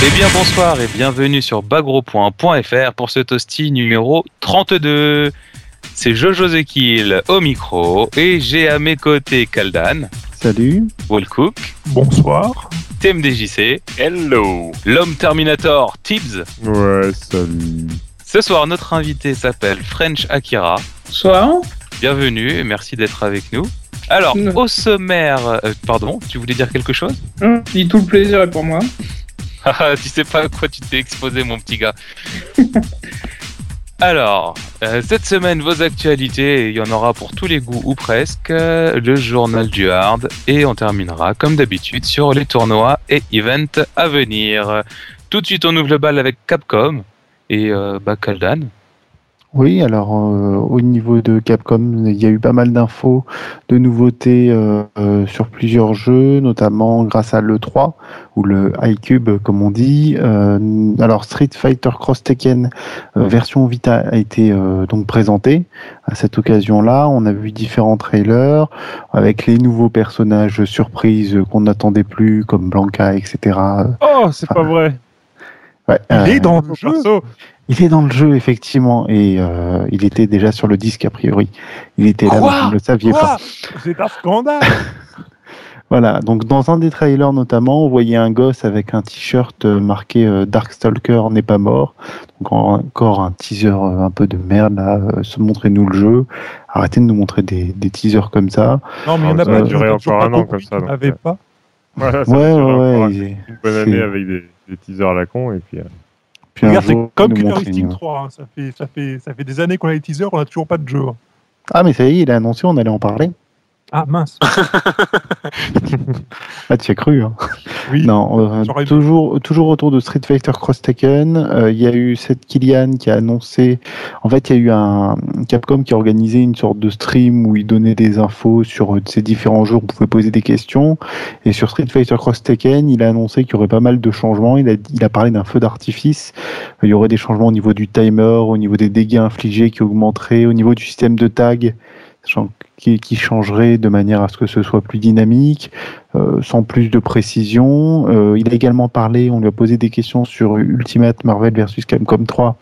Eh bien bonsoir et bienvenue sur bagro.fr pour ce toasty numéro 32. C'est Jojo Zekil au micro et j'ai à mes côtés Kaldan. Salut. Wallcook. Bonsoir. TMDJC. Hello. L'homme Terminator Tibbs. Ouais, salut. Ce soir, notre invité s'appelle French Akira. Bonsoir. Bienvenue et merci d'être avec nous. Alors, au sommaire, euh, pardon, tu voulais dire quelque chose? Hum, dis tout le plaisir est pour moi. Ah, tu sais pas à quoi tu t'es exposé, mon petit gars. Alors, euh, cette semaine, vos actualités, il y en aura pour tous les goûts ou presque, euh, le journal du hard, et on terminera, comme d'habitude, sur les tournois et events à venir. Tout de suite, on ouvre le bal avec Capcom et euh, bah, Kaldan. Oui, alors euh, au niveau de Capcom, il y a eu pas mal d'infos, de nouveautés euh, euh, sur plusieurs jeux, notamment grâce à l'E3 ou le iCube comme on dit. Euh, alors Street Fighter Cross Tekken euh, version Vita a été euh, donc présenté à cette occasion-là. On a vu différents trailers avec les nouveaux personnages surprises qu'on n'attendait plus comme Blanca, etc. Oh, c'est pas vrai. Ouais, Il euh, est dans le jeu. Il est dans le jeu, effectivement, et euh, il était déjà sur le disque, a priori. Il était là, Quoi mais vous ne le saviez Quoi pas. C'est un scandale. Voilà, donc dans un des trailers notamment, on voyait un gosse avec un t-shirt euh, marqué euh, Darkstalker n'est pas mort. Donc en- encore un teaser euh, un peu de merde, là, euh, se montrez-nous le jeu. Arrêtez de nous montrer des, des teasers comme ça. Non, mais il y en a pas toujours encore pas un an comme ça, donc, n'avait euh. pas. Voilà, ça ouais, ouais. Une bonne année avec des, des teasers à la con et puis. euh, Puis Regarde, c'est comme Killer montrer Instinct une- 3. hein. Ça, fait, ça, fait, ça fait des années qu'on a les teasers, on n'a toujours pas de jeu. hein. Ah, mais ça y est, il a annoncé, on allait en parler. Ah mince. Ah, tu as cru, hein Oui. Non, euh, toujours, toujours autour de Street Fighter Cross Tekken, euh, il y a eu cette Kylian qui a annoncé. En fait, il y a eu un Capcom qui a organisé une sorte de stream où il donnait des infos sur euh, ces différents jeux. On pouvait poser des questions. Et sur Street Fighter Cross Tekken, il a annoncé qu'il y aurait pas mal de changements. Il a, il a parlé d'un feu d'artifice. Il y aurait des changements au niveau du timer, au niveau des dégâts infligés qui augmenteraient, au niveau du système de tag qui, qui changerait de manière à ce que ce soit plus dynamique euh, sans plus de précision. Euh, il a également parlé, on lui a posé des questions sur Ultimate Marvel vs Capcom 3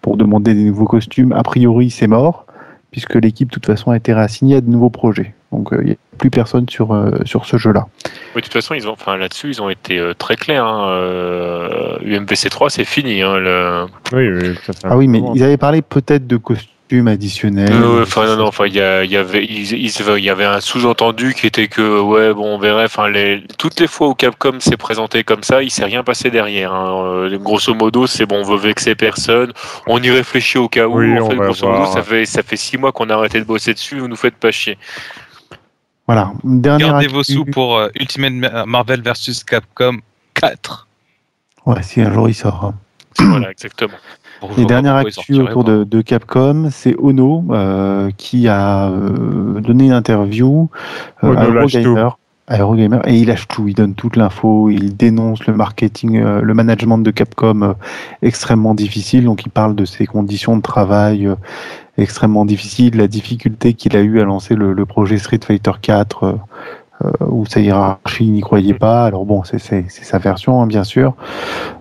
pour demander des nouveaux costumes. A priori, c'est mort, puisque l'équipe, de toute façon, a été réassignée à de nouveaux projets. Donc, euh, il n'y a plus personne sur, euh, sur ce jeu-là. Oui, de toute façon, ils ont, enfin, là-dessus, ils ont été euh, très clairs. Hein. Euh, UMVC 3, c'est fini. Hein, le... Oui, oui, ça fait un Ah oui, mais ils avaient parlé peut-être de costumes additionnels. Euh, ouais, enfin, non, non, enfin, il y, a- il y avait, ils- ils- il y avait un sous-entendu qui était que, ouais, bon, on verrait. Enfin, les, toutes les fois où Capcom s'est présenté comme ça, il s'est rien passé derrière. hein. Euh, grosso modo, c'est bon, on veut vexer personne. On y réfléchit au cas où. Oui, en on fait, va grosso modo, voir. ça fait, ça fait six mois qu'on a arrêté de bosser dessus. Vous nous faites pas chier. Voilà. Dernière Gardez actu- vos sous pour euh, Ultimate Ma- Marvel vs Capcom 4. Ouais, si un jour il sort. hein. voilà, exactement. Pour Et voir dernière pourquoi il actu sortirait autour de, de Capcom, c'est Ono euh, qui a euh, donné une interview euh, Ono à Eurogamer. à Eurogamer, et il lâche tout, il donne toute l'info, il dénonce le marketing, euh, le management de Capcom euh, extrêmement difficile. Donc il parle de ses conditions de travail euh, extrêmement difficiles, la difficulté qu'il a eu à lancer le, le projet Street Fighter 4. Euh, où sa hiérarchie n'y croyait pas. Alors bon, c'est sa version, hein, bien sûr.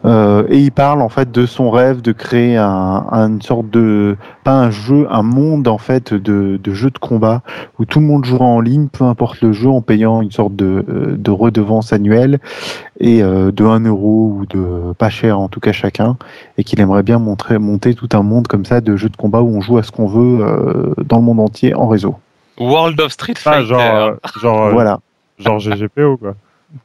Euh, et il parle en fait de son rêve de créer un, une sorte de pas un jeu, un monde en fait de, de jeu de combat où tout le monde jouera en ligne, peu importe le jeu, en payant une sorte de, euh, de redevance annuelle et euh, de 1 euro ou de pas cher en tout cas chacun, et qu'il aimerait bien montrer, monter tout un monde comme ça de jeux de combat où on joue à ce qu'on veut euh, dans le monde entier en réseau. World of Street Ah, Fighter. genre, genre, Voilà, genre GGPO, quoi.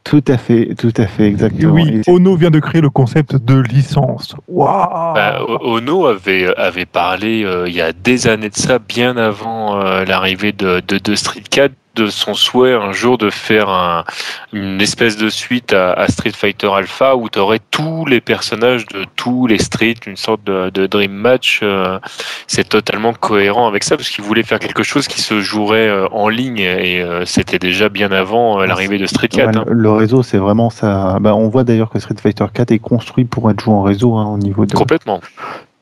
tout à fait, tout à fait, exactement. oui, Ono vient de créer le concept de licence. Waouh Bah, Ono avait, avait parlé euh, il y a des années de ça, bien avant euh, l'arrivée de, de, de Street 4, de son souhait un jour de faire un- une espèce de suite à, à Street Fighter Alpha où tu aurais tous les personnages de tous les Street, une sorte de, de Dream Match. euh, c'est totalement cohérent avec ça parce qu'il voulait faire quelque chose qui se jouerait euh, en ligne et euh, c'était déjà bien avant l'arrivée de Street 4. Ouais, hein. le- Le réseau, c'est vraiment ça. Bah, on voit d'ailleurs que Street Fighter 4 est construit pour être joué en réseau hein, au niveau de. Complètement.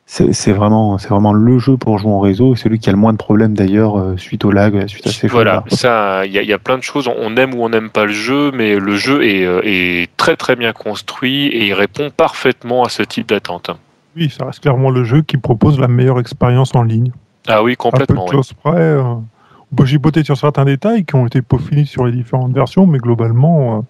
C'est vraiment, c'est vraiment le jeu pour jouer en réseau et celui qui a le moins de problèmes d'ailleurs euh, suite au lag, suite à ces Voilà, ça, il y, a- il y a plein de choses. On aime ou on n'aime pas le jeu, mais le jeu est, euh, est très très bien construit et il répond parfaitement à ce type d'attente. Oui, ça reste clairement le jeu qui propose la meilleure expérience en ligne. Ah oui, Un peu complètement. de oui. choses près. euh, on peut sur certains détails qui ont été peaufinés sur les différentes versions, mais globalement, euh,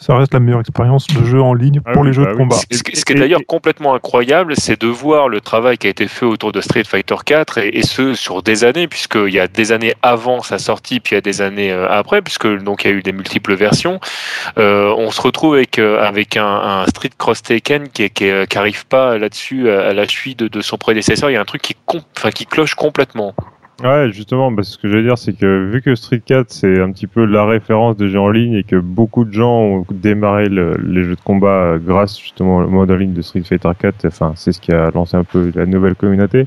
ça reste la meilleure expérience de jeu en ligne Ah pour oui, les jeux bah de oui. combat. Ce, ce qui ce qui est d'ailleurs complètement incroyable, c'est de voir le travail qui a été fait autour de Street Fighter 4 et, et ce sur des années, puisqu'il y a des années avant sa sortie, puis il y a des années euh, après, puisque donc il y a eu des multiples versions. Euh, on se retrouve avec euh, avec un, un Street Cross Taken qui est- qui, est- qui arrive pas là-dessus à, la cheville de, de son prédécesseur. Il y a un truc qui enfin qui cloche complètement. Ouais, justement, parce que ce que je veux dire, c'est que vu que Street 4, c'est un petit peu la référence des jeux en ligne et que beaucoup de gens ont démarré le- les jeux de combat euh, grâce justement au mode en ligne de Street Fighter 4, enfin, c'est ce qui a lancé un peu la nouvelle communauté.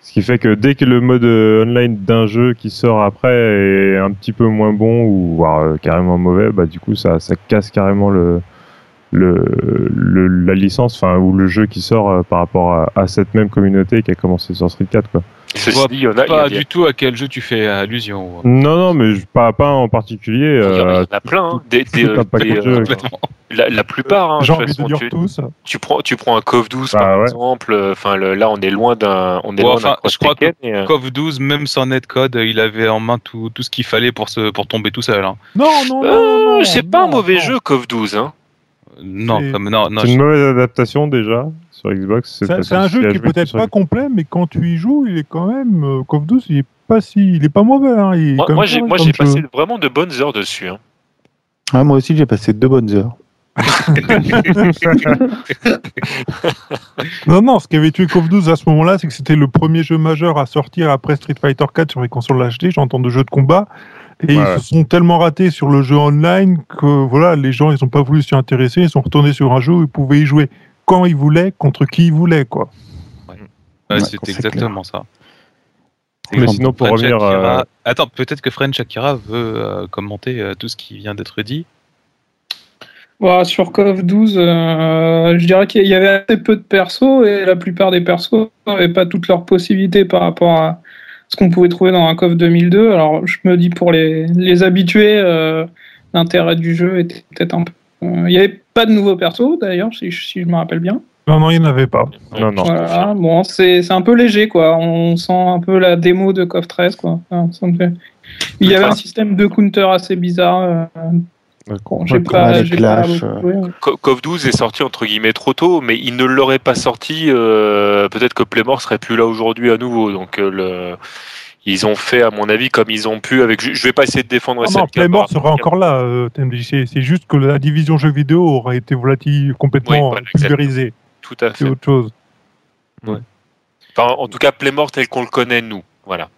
Ce qui fait que dès que le mode euh, online d'un jeu qui sort après est un petit peu moins bon ou voire euh, carrément mauvais, bah du coup ça, casse carrément le, le, le- la licence, enfin ou le jeu qui sort par rapport à, à cette même communauté qui a commencé sur Street 4 quoi. Je vois dit, y en a, Pas y a- du tout à quel jeu tu fais allusion. Non non mais pas pas en particulier. il y en a- euh, plein. hein. Des- euh, de euh, la, la plupart. hein, J'ai de envie de façon, dire tu- tous. tu prends tu prends un KOF 12 Bah par ouais. exemple euh, enfin le- là on est loin d'un on est Ouais, loin enfin, je crois Tekken et, euh, KOF 12, même sans netcode, il avait en main tout, tout ce qu'il fallait pour, se, pour tomber tout seul. hein. Non, non, non, euh, non, non, c'est pas un mauvais non. jeu KOF 12 hein Non, comme, non, non, C'est une mauvaise adaptation déjà sur Xbox. C'est un jeu qui est peut-être pas complet, mais quand tu y joues, il est quand même. euh, Call of Duty, il est pas si, il est pas mauvais. Hein, il est moi, j'ai passé vraiment de bonnes heures dessus hein. Ah, moi aussi, j'ai passé deux bonnes heures. Non, non, ce qui avait tué Call of 12 à ce moment-là, c'est que c'était le premier jeu majeur à sortir après Street Fighter 4 sur les consoles HD, j'entends de jeux de combat. Et ils se sont tellement ratés sur le jeu online que voilà, les gens ils ont pas voulu s'y intéresser, ils sont retournés sur un jeu où ils pouvaient y jouer quand ils voulaient, contre qui ils voulaient, quoi. ouais, Ouais, c'est c'est exactement ça. Mais sinon, pour French revenir, Akira- euh, Attends, peut-être que French Akira veut euh, commenter euh, tout ce qui vient d'être dit. Voilà, sur Call of 12, euh, je dirais qu'il y avait assez peu de persos et la plupart des persos n'avaient pas toutes leurs possibilités par rapport à ce qu'on pouvait trouver dans un Call of 2002. Alors je me dis pour les, les habitués, euh, l'intérêt du jeu était peut-être un peu. euh, il n'y avait pas de nouveaux persos d'ailleurs, si, je- si je me rappelle bien. Non, non, il n'y en avait pas. Non, non. Voilà, bon, c'est un peu léger quoi. On sent un peu la démo de KOF 13 quoi. Enfin, ça me fait- Il y avait un système de counter assez bizarre. euh, bon, j'ai Ouais, pas, clashs, beaucoup euh. KOF 12 est sorti entre guillemets trop tôt mais il ne l'aurait pas sorti euh, peut-être que Playmore serait plus là aujourd'hui à nouveau donc euh, le ils ont fait à mon avis comme ils ont pu avec je vais pas essayer de défendre Ah non, Playmore sera encore là, euh. C'est juste que la division jeux vidéo aura été volatile, complètement Oui, voilà, pulvérisée. tout à C'est fait autre chose. Enfin, en tout cas Playmore tel qu'on le connaît nous voilà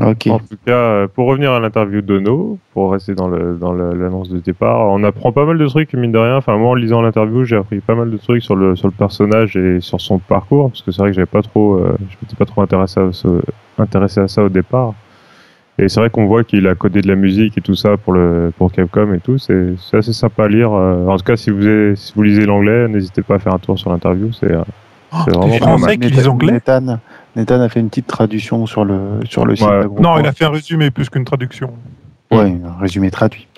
Ok. En tout cas, euh, pour revenir à l'interview d'Ono, pour rester dans le- dans le- l'annonce de départ, on apprend pas mal de trucs, mine de rien. Enfin, moi, en lisant l'interview, j'ai appris pas mal de trucs sur le, sur le personnage et sur son parcours, parce que c'est vrai que j'avais pas trop, euh, je m'étais pas trop intéressé à, ce- intéressé à ça au départ. Et c'est vrai qu'on voit qu'il a codé de la musique et tout ça pour, le, pour Capcom et tout. C'est c'est assez sympa à lire. euh. En tout cas, si vous, avez- si vous lisez l'anglais, n'hésitez pas à faire un tour sur l'interview. C'est euh, C'est vraiment. Français qui lisent anglais Nathan, Nathan a fait une petite traduction sur le, sur le site. Ouais. Non, il a fait un résumé plus qu'une traduction. Ouais, un résumé traduit.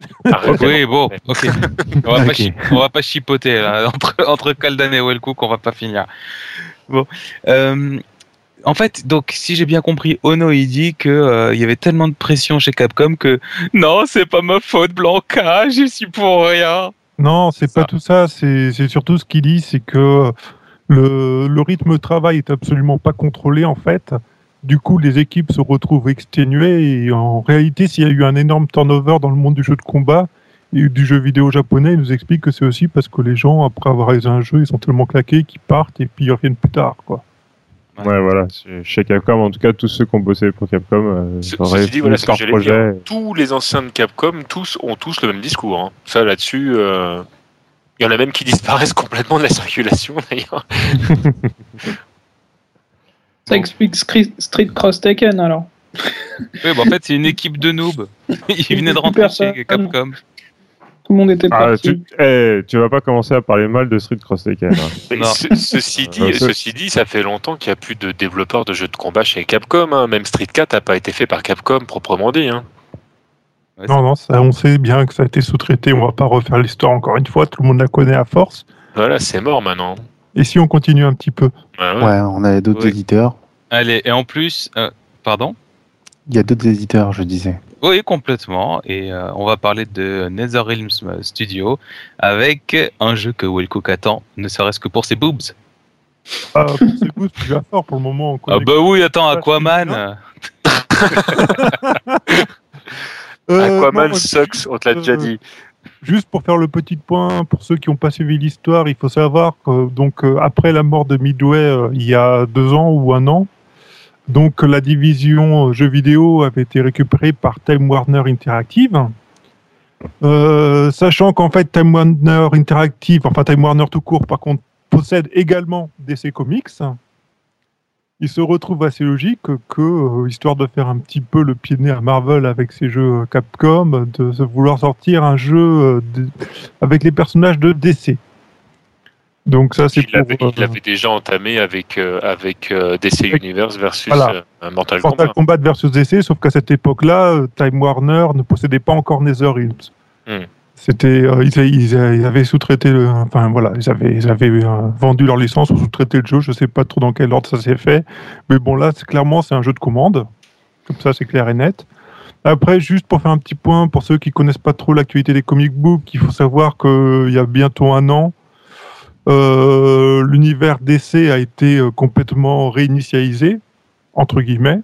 Arrête. Oui, bon, ok. On va. Pas, on va pas chipoter là. Entre, entre Kaldan et Wellcook, on va pas finir. Bon. Euh, en fait, donc, si j'ai bien compris, Ono, il dit que euh, il y avait tellement de pression chez Capcom que non, c'est pas ma faute, Blanca, j'y suis pour rien. Non, c'est Ça. pas tout ça. C'est c'est surtout ce qu'il dit, c'est que le, le rythme de travail est absolument pas contrôlé en fait. Du coup, les équipes se retrouvent exténuées et en réalité, s'il y a eu un énorme turnover dans le monde du jeu de combat et du jeu vidéo japonais, il nous explique que c'est aussi parce que les gens, après avoir réalisé un jeu, ils sont tellement claqués qu'ils partent et puis ils reviennent plus tard, quoi. Ouais, voilà. Chez- Capcom, en tout cas, tous ceux qui ont bossé pour Capcom euh, Ce- auraient ceci dit, voilà ce que projet. dire. Tous les anciens de Capcom, tous ont tous le même discours. hein. Ça, là-dessus, euh, il y en a même qui disparaissent complètement de la circulation, d'ailleurs. Ça explique Street Cross Taken alors. Oui, bah, en fait, c'est une équipe de noobs. Ils venaient de rentrer chez Capcom. Tout le monde était Ah, parti. tu, eh, tu vas pas commencer à parler mal de Street Cross Tekken. hein. Ceci, Euh, dit, ce- ceci dit, ça fait longtemps qu'il n'y a plus de développeurs de jeux de combat chez Capcom. hein. Même Street 4 n'a pas été fait par Capcom proprement dit. hein. Ouais, Non, non, ça, on sait bien que ça a été sous-traité. On va pas refaire l'histoire encore une fois. Tout le monde la connaît à force. Voilà, c'est mort maintenant. Et si on continue un petit peu? Ouais, ouais. Ouais, on a d'autres Oui. éditeurs. Allez, et en plus, euh, pardon? Il y a d'autres éditeurs, je disais. Oui, complètement. Et euh, on va parler de NetherRealms Studio avec un jeu que Wellcook attend, ne serait-ce que pour ses boobs. Ah, c'est good, tu vas fort pour le moment. Ah bah oui, attends, Aquaman. euh, Euh, Aquaman non, sucks, on te l'a déjà euh, dit. Juste pour faire le petit point, pour ceux qui n'ont pas suivi l'histoire, il faut savoir que donc euh, après la mort de Midway euh, il y a deux ans ou un an, donc la division euh, jeux vidéo avait été récupérée par Time Warner Interactive. Euh, sachant qu'en fait Time Warner Interactive, enfin Time Warner tout court, par contre, possède également DC Comics. Il se retrouve assez logique que, euh, histoire de faire un petit peu le pied de nez à Marvel avec ses jeux Capcom, de vouloir sortir un jeu avec les personnages de DC. Donc ça c'est pour il l'avait déjà entamé avec, euh, avec euh, DC Universe versus Voilà. euh, Mortal Mortal Kombat. Kombat versus DC, sauf qu'à cette époque-là, euh, Time Warner ne possédait pas encore NetherRealms. Hmm. C'était, euh, ils, avaient sous-traité, le, enfin voilà, ils avaient, ils avaient euh, vendu leur licence ou sous-traité le jeu. Je sais pas trop dans quel ordre ça s'est fait, mais bon là, c'est clairement c'est un jeu de commande, comme ça c'est clair et net. Après, juste pour faire un petit point pour ceux qui connaissent pas trop l'actualité des comic books, il faut savoir qu'il y a bientôt un an, euh, l'univers DC a été euh, complètement réinitialisé, entre guillemets.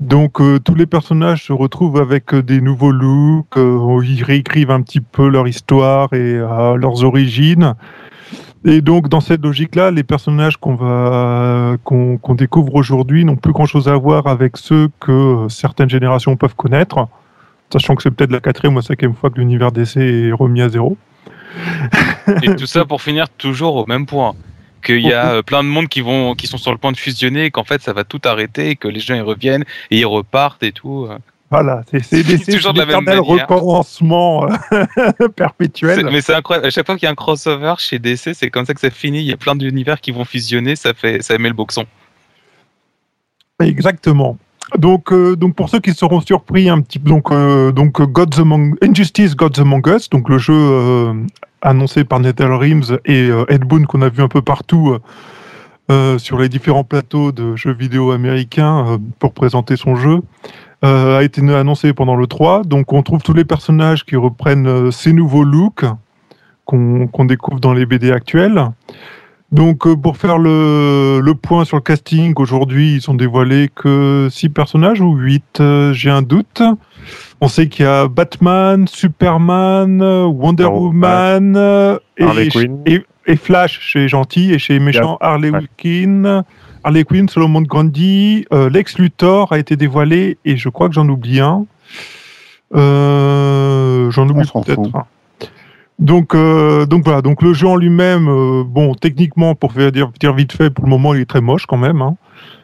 Donc euh, tous les personnages se retrouvent avec euh, des nouveaux looks, euh, ils réécrivent un petit peu leur histoire et euh, leurs origines. Et donc dans cette logique-là, les personnages qu'on va qu'on découvre aujourd'hui n'ont plus grand-chose à voir avec ceux que euh, certaines générations peuvent connaître, sachant que c'est peut-être la quatrième ou cinquième fois que l'univers DC est remis à zéro. Et tout ça pour finir toujours au même point. Qu'il y a euh, plein de monde qui vont, qui sont sur le point de fusionner, et qu'en fait ça va tout arrêter, et que les gens ils reviennent et ils repartent et tout. euh. Voilà, c'est Toujours de la même manière. recommencement euh, perpétuel. Mais c'est incroyable. À chaque fois qu'il y a un crossover chez DC, c'est comme ça que ça finit. Il y a plein d'univers qui vont fusionner, ça fait, ça met le boxon. Exactement. Donc, euh, donc pour ceux qui seront surpris un petit peu, donc, Gods Among, Injustice Gods Among Us, donc le jeu euh, annoncé par NetherRealms et euh, Ed Boon qu'on a vu un peu partout sur les différents plateaux de jeux vidéo américains pour présenter son jeu, a été annoncé pendant le 3. Donc on trouve tous les personnages qui reprennent ces nouveaux looks qu'on qu'on découvre dans les BD actuels. Donc, euh, pour faire le, le point sur le casting, aujourd'hui, ils ont dévoilé que 6 personnages ou 8, j'ai un doute. On sait qu'il y a Batman, Superman, euh, Wonder Woman, euh, et, Quinn. et, et Flash chez Gentil et chez Méchant Harley ouais. Quinn. Harley Quinn, Solomon Grundy, euh, Lex Luthor a été dévoilé et je crois que j'en oublie un. Euh, j'en oublie peut-être un. Donc, euh, donc voilà, donc le jeu en lui-même, euh, bon, techniquement, pour faire dire, dire vite fait, pour le moment, il est très moche quand même. hein.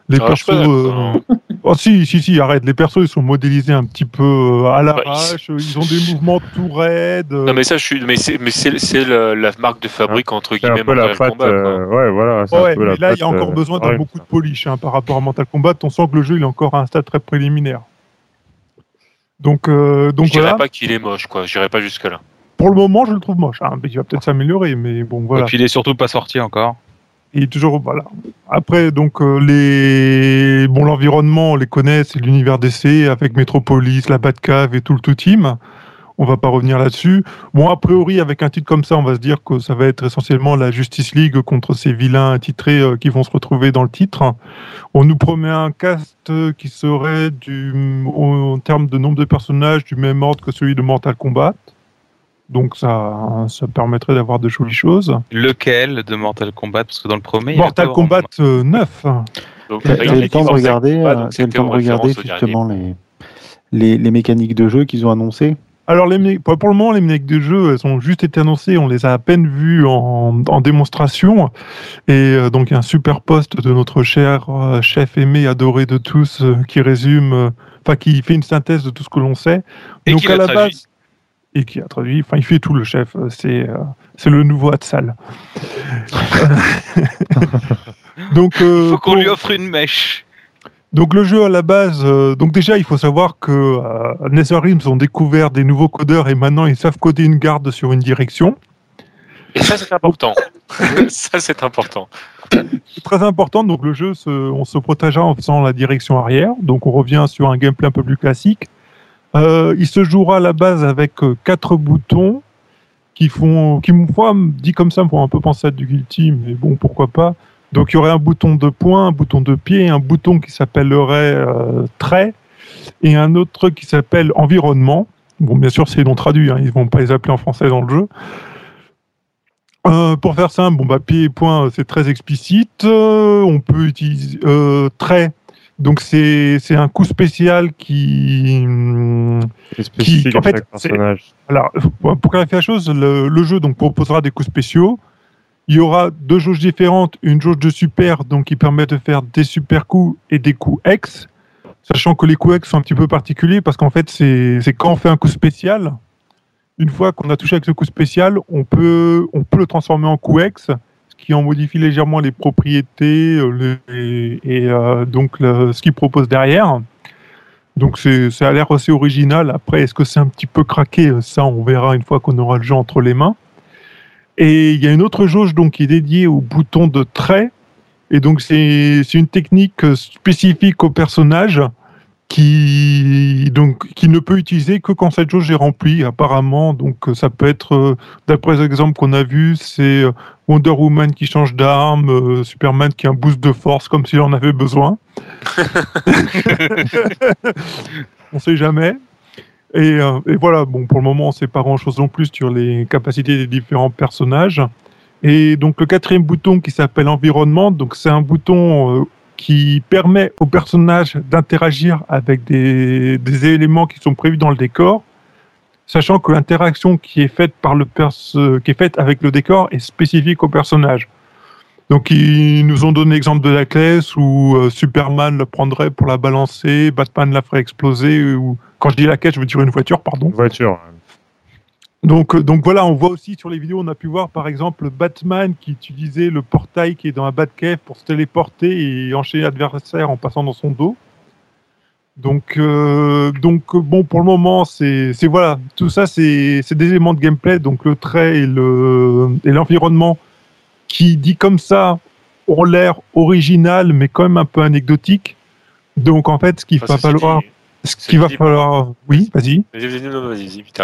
Les Ah, je persos, pas euh, d'accord. oh si, si, si, arrête. Les persos, ils sont modélisés un petit peu à Bah, l'arrache. Ils ont des mouvements tout raides. Non mais ça je suis mais c'est mais c'est c'est le- la marque de fabrique entre C'est un guillemets peu la patte. Euh, ouais, voilà. c'est un Ouais, la mais là, il y a encore euh, besoin d'un ouais. beaucoup de polish hein, par rapport à Mental Combat. On sent que le jeu il est encore à un stade très préliminaire. Donc, euh, donc Je dirais voilà. pas qu'il est moche quoi, j'irai pas jusque là. Pour le moment, je le trouve moche. hein, mais il va peut-être s'améliorer, mais bon, voilà. Et puis il est surtout pas sorti encore. Il est toujours voilà. Après donc euh, les bon l'environnement on les connaît c'est l'univers DC avec Metropolis, la Batcave et tout le tout team. On va pas revenir là-dessus. Bon a priori avec un titre comme ça on va se dire que ça va être essentiellement la Justice League contre ces vilains attitrés euh, qui vont se retrouver dans le titre. On nous promet un cast euh, qui serait du en termes de nombre de personnages du même ordre que celui de Mortal Kombat. Donc ça ça permettrait d'avoir de jolies choses. Lequel de Mortal Kombat? Parce que dans le premier. il y a Mortal pas Kombat vraiment- euh, 9. Donc T'as avec t'as eu le temps de regarder, euh, le temps de regarder justement les, les, les mécaniques de jeu qu'ils ont annoncées? Alors, les, pour le moment, les mécaniques de jeu, elles ont juste été annoncées. On les a à peine vues en, en démonstration. Et euh, donc, il y a un super post de notre cher euh, chef aimé, adoré de tous, euh, qui résume, euh, enfin, qui fait une synthèse de tout ce que l'on sait. Et donc, à l'a la traduit. base. Et qui a traduit. Enfin, il fait tout le chef. euh, C'est euh, c'est le nouveau Hatsal. donc, euh, Faut qu'on pour- lui offre une mèche. donc le jeu à la base, euh, donc déjà il faut savoir que euh, NetherRealms ont découvert des nouveaux codeurs et maintenant ils savent coder une garde sur une direction. Et ça, c'est important. ça, c'est important. C'est très important, donc le jeu, se- on se protégera en faisant la direction arrière, donc on revient sur un gameplay un peu plus classique. Euh, il se jouera à la base avec euh, quatre boutons qui font, qui dit comme ça, me font un peu penser à du Guilty, mais bon, pourquoi pas. Donc il y aurait un bouton de poing, un bouton de pied, un bouton qui s'appellerait euh, trait et un autre qui s'appelle environnement. Bon, bien sûr, c'est non traduit, hein, ils vont pas les appeler en français dans le jeu. Pour faire simple, bon bah pied et point, c'est très explicite. On peut utiliser trait. Donc c'est c'est un coup spécial qui spécifique en fait, alors, pour clarifier la chose, le, le jeu donc proposera des coups spéciaux. Il y aura deux jauges différentes, une jauge de super, donc qui permet de faire des super coups et des coups X, sachant que les coups X sont un petit peu particuliers parce qu'en fait, c'est c'est quand on fait un coup spécial, une fois qu'on a touché avec ce coup spécial, on peut, on peut le transformer en coup X, qui en modifie légèrement les propriétés euh, et, euh, donc ce qu'il propose derrière. Donc ça a l'air assez original. Après, est-ce que c'est un petit peu craqué? Ça, on verra une fois qu'on aura le jeu entre les mains. Et il y a une autre jauge donc qui est dédiée au bouton de trait. Et donc c'est, une technique spécifique au personnage qui donc qui ne peut utiliser que quand cette jauge est remplie apparemment. Donc euh, ça peut être euh, d'après les exemples qu'on a vus, c'est euh, Wonder Woman qui change d'arme, euh, Superman qui a un boost de force comme s'il en avait besoin. on sait jamais. Et, euh, et voilà, bon, pour le moment, on sait pas grand-chose non plus sur les capacités des différents personnages. Et donc le quatrième bouton qui s'appelle environnement, donc c'est un bouton qui permet au personnage d'interagir avec des, éléments qui sont prévus dans le décor, sachant que l'interaction qui est faite par le perso- qui est faite avec le décor est spécifique au personnage. Donc ils nous ont donné l'exemple de la classe où euh, Superman le prendrait pour la balancer, Batman la ferait exploser, ou quand je dis la caisse, je veux dire une voiture, pardon. Une voiture. Donc, euh, donc voilà, on voit aussi sur les vidéos, on a pu voir par exemple Batman qui utilisait le portail qui est dans la Batcave pour se téléporter et enchaîner l'adversaire en passant dans son dos. Donc, euh, donc euh, bon, pour le moment, c'est voilà, tout ça, c'est des éléments de gameplay, donc le trait et le et l'environnement qui dit comme ça ont l'air original, mais quand même un peu anecdotique. Donc en fait, ce qu'il Enfin, va falloir, ce qu'il va falloir, oui, vas-y.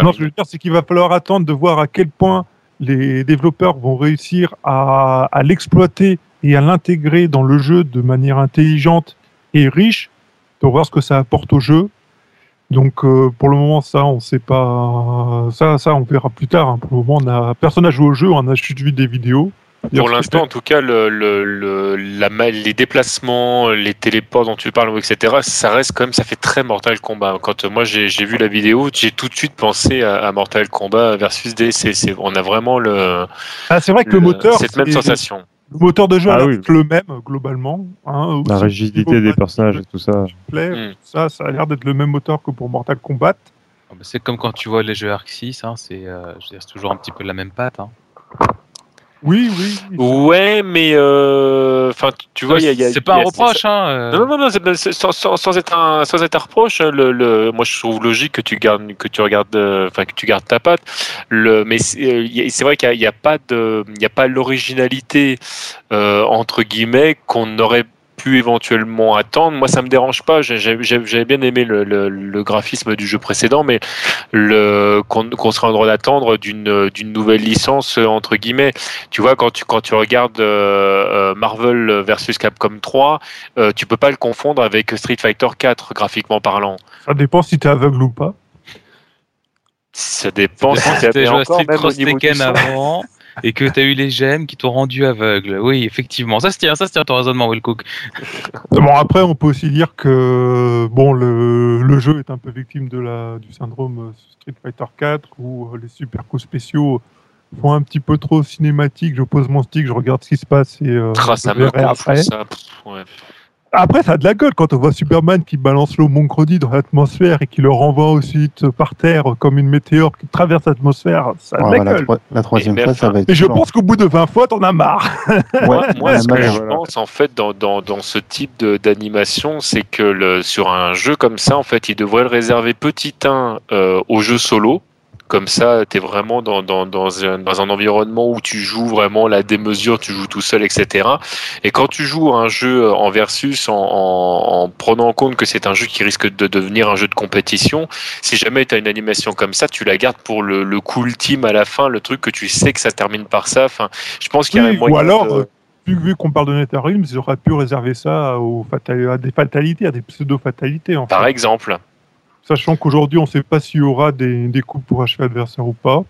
Non, je veux dire, c'est qu'il va falloir attendre de voir à quel point les développeurs vont réussir à, à l'exploiter et à l'intégrer dans le jeu de manière intelligente et riche pour voir ce que ça apporte au jeu. Donc euh, pour le moment, ça, on sait pas. Ça, ça, on verra plus tard. hein. Pour le moment, on a personne n'a joué au jeu, on a juste vu des vidéos. Pour l'instant, en tout cas, le, le, le- la, ma- les déplacements, les téléports dont tu parles, etc., ça reste quand même, ça fait très Mortal Kombat. Quand euh, moi j'ai vu la vidéo, j'ai tout de suite pensé à, à Mortal Kombat versus DC. On a vraiment le, Ah, c'est vrai que le, moteur, cette même sensation. le moteur de jeu Ah a l'air oui. le même globalement. hein, La rigidité des personnages et tout ça. Mm. tout ça, ça a l'air d'être le même moteur que pour Mortal Kombat. Ah bah, C'est comme quand tu vois les jeux Arc 6, hein, c'est euh, c'est toujours un petit peu la même patte. Hein. Oui, oui. Ouais, mais euh, enfin, tu vois, il y a, il y a- c'est pas un reproche, hein. euh. Non, non, non, c'est- c'est- sans, sans, sans être un, sans être un reproche, hein, le, le, moi je trouve logique que tu gardes, que tu regardes, euh, enfin que tu gardes ta patte. Le, mais c'est euh, c'est vrai qu'il n'y a, pas de, il y a pas l'originalité euh, entre guillemets qu'on aurait pu éventuellement attendre. Moi, ça me dérange pas. J'avais bien aimé le, le, le graphisme du jeu précédent, mais le qu'on qu'on serait en droit d'attendre d'une nouvelle licence entre guillemets. Tu vois, quand tu quand tu regardes euh, euh, Marvel versus Capcom 3, euh, tu peux pas le confondre avec Street Fighter 4 graphiquement parlant. Ça dépend si t'es aveugle ou pas. Ça dépend si joué à encore Street même au Cross niveau du Tekken son. avant et que t'as eu les gemmes qui t'ont rendu aveugle. Oui, effectivement. Ça se tient, ça se tient ton raisonnement, Willcook. Bon, après, on peut aussi dire que bon, le, le jeu est un peu victime de la, du syndrome Street Fighter 4 où euh, les super coups spéciaux font un petit peu trop cinématique. Je pose mon stick, je regarde ce qui se passe et euh, Ah, je verrai après. ça. Pff, ouais. Après, ça a de la gueule quand on voit Superman qui balance l'eau Moncredi dans l'atmosphère et qui le renvoie ensuite par terre comme une météore qui traverse l'atmosphère. Ça a de Ouais, la la, gueule. la troisième Et fois, ça va être. Et je pense qu'au bout de 20 fois, t'en as marre. Moi, Ouais, moi, la ce que je voilà. pense en fait dans, dans, dans ce type de- d'animation, c'est que le, sur un jeu comme ça, en fait, il devrait le réserver petit 1 euh, au jeu solo. Comme ça, tu es vraiment dans, dans, dans, un, dans un environnement où tu joues vraiment la démesure, tu joues tout seul, etc. Et quand tu joues un jeu en versus, en, en, en prenant en compte que c'est un jeu qui risque de devenir un jeu de compétition, si jamais tu as une animation comme ça, tu la gardes pour le, le coup ultime à la fin, le truc que tu sais que ça termine par ça. Enfin, je pense qu'il y a Oui, un moyen ou alors, de- euh, vu, vu qu'on parle de NetherRealms, ils auraient pu réserver ça aux à des fatalités, à des pseudo-fatalités. En fait. Par exemple. Sachant qu'aujourd'hui, on ne sait pas s'il y aura des, des coups pour achever l'adversaire ou pas.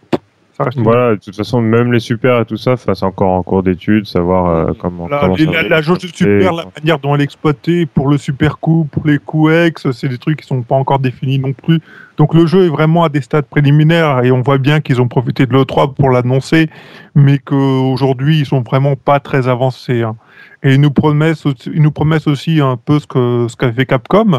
Ça reste Voilà, de toute façon, même les super et tout ça, c'est encore en cours d'étude, savoir euh, comment. La, comment les- ça la, jauge de super, la manière dont elle est exploitée pour le super coup, pour les coups ex, c'est des trucs qui sont pas encore définis non plus. Donc le jeu est vraiment à des stades préliminaires et on voit bien qu'ils ont profité de l'E3 pour l'annoncer, mais qu'aujourd'hui ils sont vraiment pas très avancés. hein. Et ils nous promettent, aussi- ils nous promettent aussi un peu ce que ce qu'a fait Capcom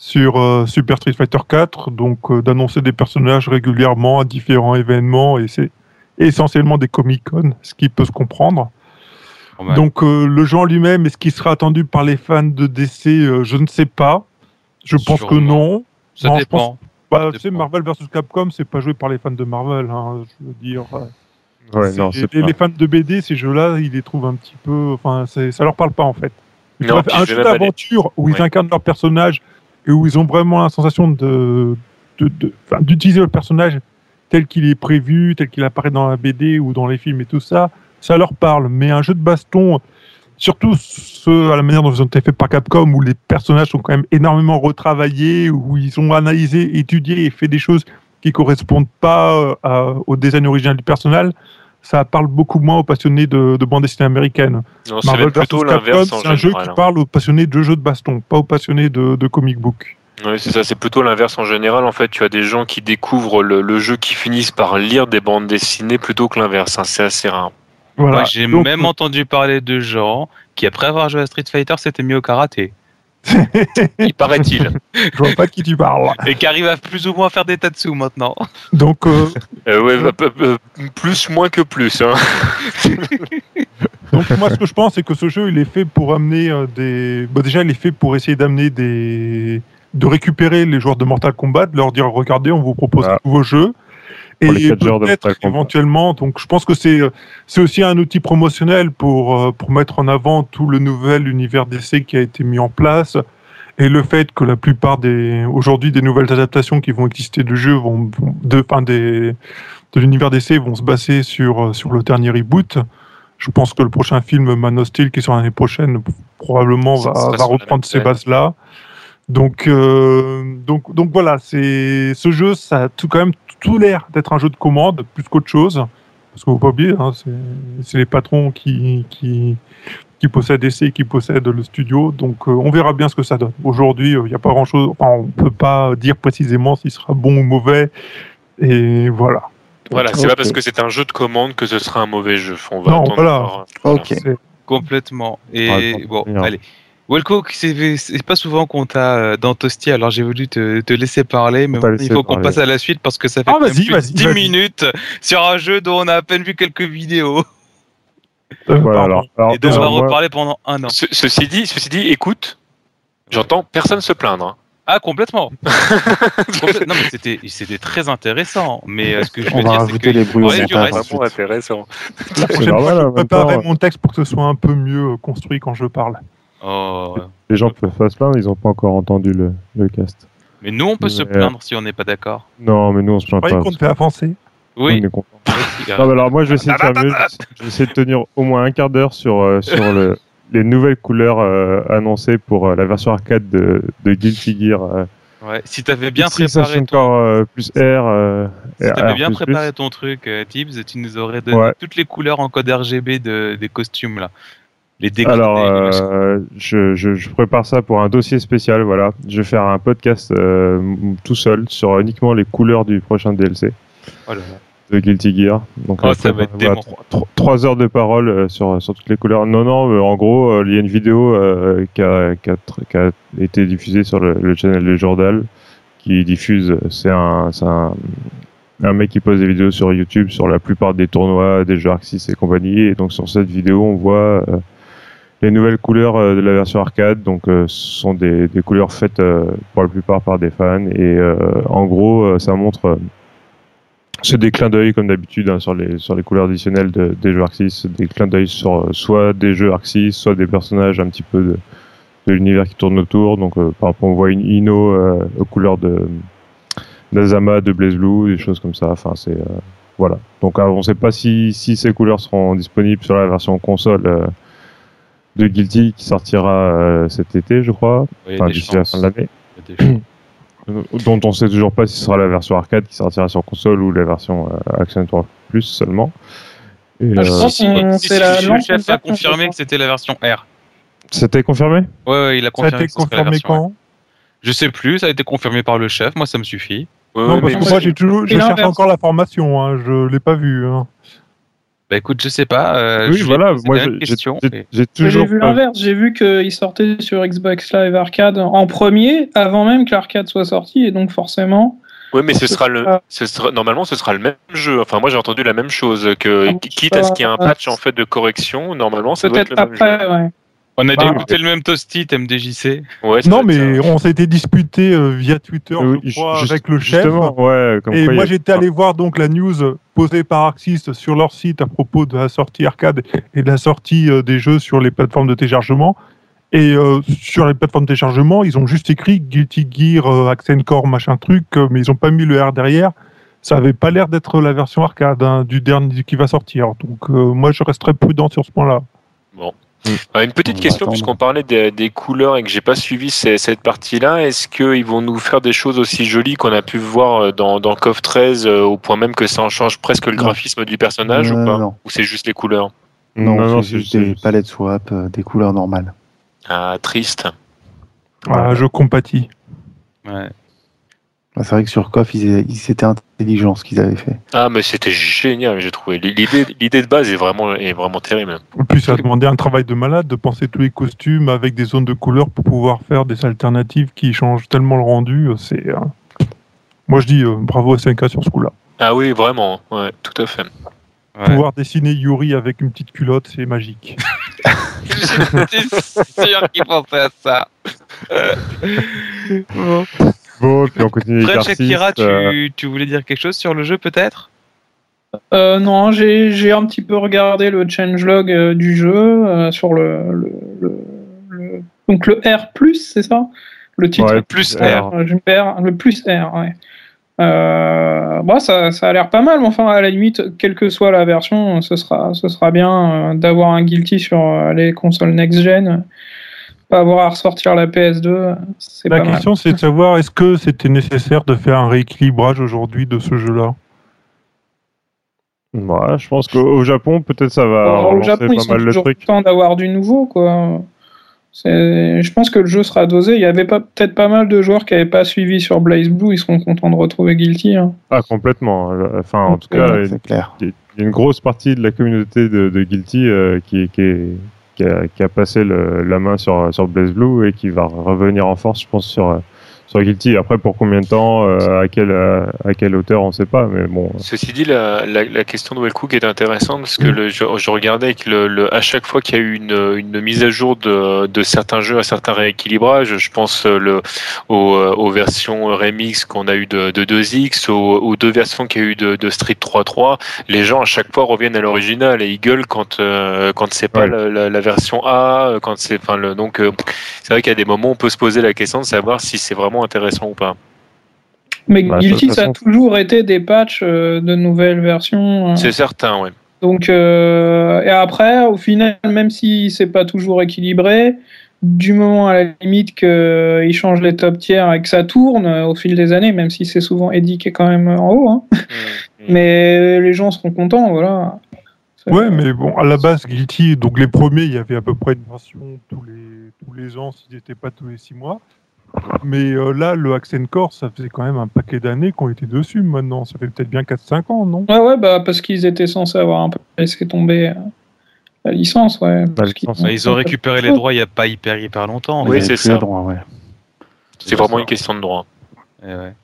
sur euh, Super Street Fighter 4, donc euh, d'annoncer des personnages régulièrement à différents événements et c'est essentiellement des Comic-Con, ce qui peut se comprendre. Donc euh, le jeu en lui-même, est-ce qu'il sera attendu par les fans de DC Euh, Je ne sais pas. Je pense que non. ça non, je. Bah, Ça tu sais, dépend. Marvel vs Capcom, c'est pas joué par les fans de Marvel. hein, je veux dire, Ouais, non, les, pas. les fans de BD, ces jeux-là, ils les trouvent un petit peu. Enfin, ça leur parle pas en fait. Non, un je jeu d'aventure où ils incarnent leur personnage et où ils ont vraiment la sensation de d'utiliser le personnage tel qu'il est prévu, tel qu'il apparaît dans la BD ou dans les films et tout ça, ça leur parle. Mais un jeu de baston, surtout à la manière dont ils ont été faits par Capcom, où les personnages sont quand même énormément retravaillés, où ils ont analysé, étudié et fait des choses qui correspondent pas euh, au design original du personnage, ça parle beaucoup moins aux passionnés de, de bande dessinée américaine. Non, c'est Marvel plutôt vs Capcom, c'est un jeu qui hein. parle aux passionnés de jeux de baston, pas aux passionnés de, de comic book. Oui, c'est ça, c'est plutôt l'inverse en général. En fait, tu as des gens qui découvrent le, le jeu qui finissent par lire des bandes dessinées plutôt que l'inverse. hein. C'est assez rare. Voilà. J'ai même entendu parler de gens qui, après avoir joué à Street Fighter, s'étaient mis au karaté. Il paraît-il. Je vois pas de qui tu parles. Et qui arrivent à plus ou moins faire des tatsu maintenant. Donc, euh, Euh, ouais, bah, bah, bah, plus, moins que plus. Hein. Donc moi ce que je pense c'est que ce jeu il est fait pour amener euh, des bon, déjà il est fait pour essayer d'amener des de récupérer les joueurs de Mortal Kombat de leur dire regardez on vous propose Ah. un nouveau jeu Pour et peut-être éventuellement donc je pense que c'est c'est aussi un outil promotionnel pour euh, pour mettre en avant tout le nouvel univers d'essai qui a été mis en place et le fait que la plupart des aujourd'hui des nouvelles adaptations qui vont exister de jeux vont, vont- de enfin des de l'univers d'essai vont se baser sur euh, sur le dernier reboot je pense que le prochain film Man of Steel qui sort l'année prochaine probablement va, sera va reprendre ces veine. bases-là. Donc, euh, donc, donc voilà, c'est ce jeu, ça a tout quand même tout l'air d'être un jeu de commande plus qu'autre chose. Parce qu'il faut pas oublier, hein, c'est les patrons qui, qui, qui possèdent DC et qui possèdent le studio. Donc euh, on verra bien ce que ça donne. Aujourd'hui, il n'y a pas grand-chose, enfin, on peut pas dire précisément s'il sera bon ou mauvais. Et voilà. Voilà, c'est Ok. pas parce que c'est un jeu de commande que ce sera un mauvais jeu. On va Non, voilà. voir. Ok. Complètement. Et Ouais, bon, allez. Welco, c'est c'est pas souvent qu'on t'a euh, dans Toasty, alors j'ai voulu te, te laisser parler, mais il faut qu'on passe à la suite parce que ça fait Ah, quand même vas-y, plus de vas-y, 10 vas-y. minutes sur un jeu dont on a à peine vu quelques vidéos. euh, Voilà, alors, alors, et dont on va reparler pendant un an. Ce- ceci dit, ceci dit, écoute, j'entends personne se plaindre. hein. Ah, complètement. Complè- non, mais c'était c'était très intéressant. Mais euh, ce que je veux dire, c'est que les bruits au Ouais, reste, Vraiment intéressant. La prochaine normal, fois, en je temps. mon texte pour que ce soit un peu mieux construit quand je parle. Oh, les gens peuvent pas se plaindre, ils ont pas encore entendu le, le cast. Mais nous, on peut se plaindre si on n'est pas d'accord. Non, mais nous on se plaint pas. qu'on te fait avancer. On Oui. est content. Aussi, Non, mais alors moi je vais essayer de faire mieux. Je vais essayer de tenir au moins un quart d'heure sur, euh, sur le, les nouvelles couleurs euh, annoncées pour euh, la version arcade de, de Guilty Gear. Euh, Ouais. Si t'avais bien préparé ton, euh, plus R. Euh, si t'avais bien préparé ton truc, euh, Tibbs, tu nous aurais donné Ouais. toutes les couleurs en code RGB de, des costumes là. Les dégradés. Alors, euh, je, je, je prépare ça pour un dossier spécial. Voilà, je vais faire un podcast euh, tout seul sur uniquement les couleurs du prochain DLC. Oh là là. de Guilty Gear. Donc, Oh, ça va être voilà, trois- heures de parole euh, sur, sur toutes les couleurs. Non, non, euh, en gros, il y a une vidéo qui, a, qui, a, tr- qui a été diffusée sur le, le channel de Jordal qui diffuse. C'est un, c'est un, un mec qui pose des vidéos sur YouTube sur la plupart des tournois, des jeux Arxis et compagnie. Et donc, sur cette vidéo, on voit euh, les nouvelles couleurs euh, de la version arcade. Donc, euh, ce sont des, des couleurs faites euh, pour la plupart par des fans. Et en gros, ça montre. c'est des clins d'œil comme d'habitude hein, sur les sur les couleurs additionnelles de- des jeux Arxis, des clins d'œil sur soit des jeux Arxis, soit des personnages un petit peu de, de l'univers qui tourne autour. Donc euh, par exemple on voit une Ino euh, aux couleurs de d'Azama, de Blaze Blue, des choses comme ça. Enfin c'est euh, voilà. Donc euh, on ne sait pas si si ces couleurs seront disponibles sur la version console de Guilty qui sortira euh, cet été, je crois, enfin d'ici la fin de l'année chances. dont on sait toujours pas si ce sera la version arcade qui sortira sur console ou la version euh, Action Network Plus seulement. Et, Ah, je euh, pense si, c'est la le chef a version, confirmé que c'était la version R. C'était confirmé? Ouais, ouais, il a Ça a confirmé. été que la confirmé quand? Je sais plus, ça a été confirmé par le chef, moi ça me suffit. Ouais, Non, parce mais que moi, j'ai- j'ai toujours, je cherche encore la formation, hein, je l'ai pas vu. hein. Bah écoute, je sais pas. euh, Oui, voilà. Moi, j'ai- toujours vu l'inverse, j'ai vu qu'il sortait sur Xbox Live Arcade en premier, avant même que l'arcade soit sorti, et donc forcément. Ouais, mais ce sera le, ce sera, normalement, ce sera le même jeu. Enfin, moi, j'ai entendu la même chose que, Ah, quitte à ce qu'il y ait un patch en fait de correction, normalement, ça doit être Peut-être le même jeu. ouais. On a Bah, écouté le même toastit MDJC. Ouais, Non, mais ça. on s'était disputé euh, via Twitter, Oui, je crois, juste- avec le chef. Justement, ouais. Comme Et quoi, moi, a- j'étais allé voir donc la news posée par Axis sur leur site à propos de la sortie arcade et de la sortie euh, des jeux sur les plateformes de téléchargement. Et euh, sur les plateformes de téléchargement, ils ont juste écrit Guilty Gear, euh, Accent Core, machin truc, euh, mais ils ont pas mis le R derrière. Ça avait pas l'air d'être la version arcade hein, du dernier qui va sortir. Donc euh, moi, je resterai prudent sur ce point-là. Euh, une petite On question, puisqu'on parlait des, des couleurs et que j'ai pas suivi ces- cette partie-là. Est-ce qu'ils vont nous faire des choses aussi jolies qu'on a pu voir euh, dans, dans KOF 13, euh, au point même que ça en change presque le Non. graphisme du personnage Euh, ou pas non. Ou c'est juste les couleurs Non, c'est juste des palettes swap, euh, des couleurs normales. Ah, triste. Ah, je compatis. Ouais. C'est vrai que sur KOF, ils, ils étaient intelligents ce qu'ils avaient fait. Ah, mais c'était génial, j'ai trouvé. L'idée, l'idée de base est vraiment, est vraiment terrible. En plus, ça a demandé un travail de malade de penser tous les costumes avec des zones de couleur pour pouvoir faire des alternatives qui changent tellement le rendu. C'est, euh, Moi, je dis euh, bravo à 5K sur ce coup-là. Ah oui, vraiment, ouais, tout à fait. Ouais. Pouvoir dessiner Yuri avec une petite culotte, c'est magique. J'étais sûr qu'il pensait à ça. Bon. Bon, puis on continue tu, euh, tu voulais dire quelque chose sur le jeu peut-être? Euh, non, j'ai j'ai un petit peu regardé le changelog euh, du jeu euh, sur le, le, le- le- donc le R+, c'est ça? Le titre ouais, plus me perds, le plus R, ouais. Euh, bah, ça, ça a l'air pas mal, mais enfin, à la limite, quelle que soit la version, ce sera, ce sera bien euh, d'avoir un Guilty sur euh, les consoles next-gen. Pas avoir à ressortir la PS2, c'est La pas question, c'est de savoir est-ce que c'était nécessaire de faire un rééquilibrage aujourd'hui de ce jeu-là? Ouais, je pense qu'au au Japon, peut-être ça va Alors, au Japon, ils pas sont mal le toujours truc. contents d'avoir du nouveau, quoi. Je pense que le jeu sera dosé. Il y avait peut-être pas mal de joueurs qui n'avaient pas suivi sur Blaze Blue. Ils seront contents de retrouver Guilty. hein. Ah, complètement. Enfin, en tout cas, il y a une grosse partie de la communauté de, de Guilty euh, qui, qui, est- qui, a, passé la main sur, sur Blaze Blue et qui va revenir en force, je pense, sur, euh, sur Guilty. Après, pour combien de temps, euh, à, quelle, à, à quelle hauteur, on ne sait pas. Mais bon, Ceci dit, la, la, la question de Wellcook est intéressante parce que Mm. le, je, je regardais que le, le- à chaque fois qu'il y a eu une, une mise à jour de, de certains jeux, à certains rééquilibrages, je pense euh, le, aux, euh, aux versions remix qu'on a eu de, de 2X, aux, aux deux versions qu'il y a eu de, de Street 3.3, les gens à chaque fois reviennent à l'original et ils gueulent quand, euh, quand c'est pas Ouais. la, version A, quand c'est, enfin, donc euh, c'est vrai qu'il y a des moments où on peut se poser la question de savoir si c'est vraiment intéressant ou pas. Mais Bah, Guilty, ça a toujours été des patchs euh, de nouvelles versions. euh. C'est certain, ouais. Donc, euh, et après, au final, même si c'est pas toujours équilibré, du moment à la limite qu'ils changent les top tiers et que ça tourne euh, au fil des années, même si c'est souvent Eddie qui est quand même en haut, hein, Mm. mais les gens seront contents, voilà. Ouais, mais bon, à la base, Guilty, donc les premiers, il y avait à peu près une version tous les, tous les ans, s'ils n'étaient pas tous les six mois. Mais euh, là, le Accent Core, ça faisait quand même un paquet d'années qu'on était dessus maintenant. Ça fait peut-être bien 4-5 ans, non? Ouais, ouais, bah, parce qu'ils étaient censés avoir un peu laissé tomber euh, la licence, ouais. parce Bah, ils ont récupéré les droits il n'y a pas hyper hyper longtemps. Oui, c'est ça. le droit, ouais. C'est vraiment une question de droit. Eh ouais.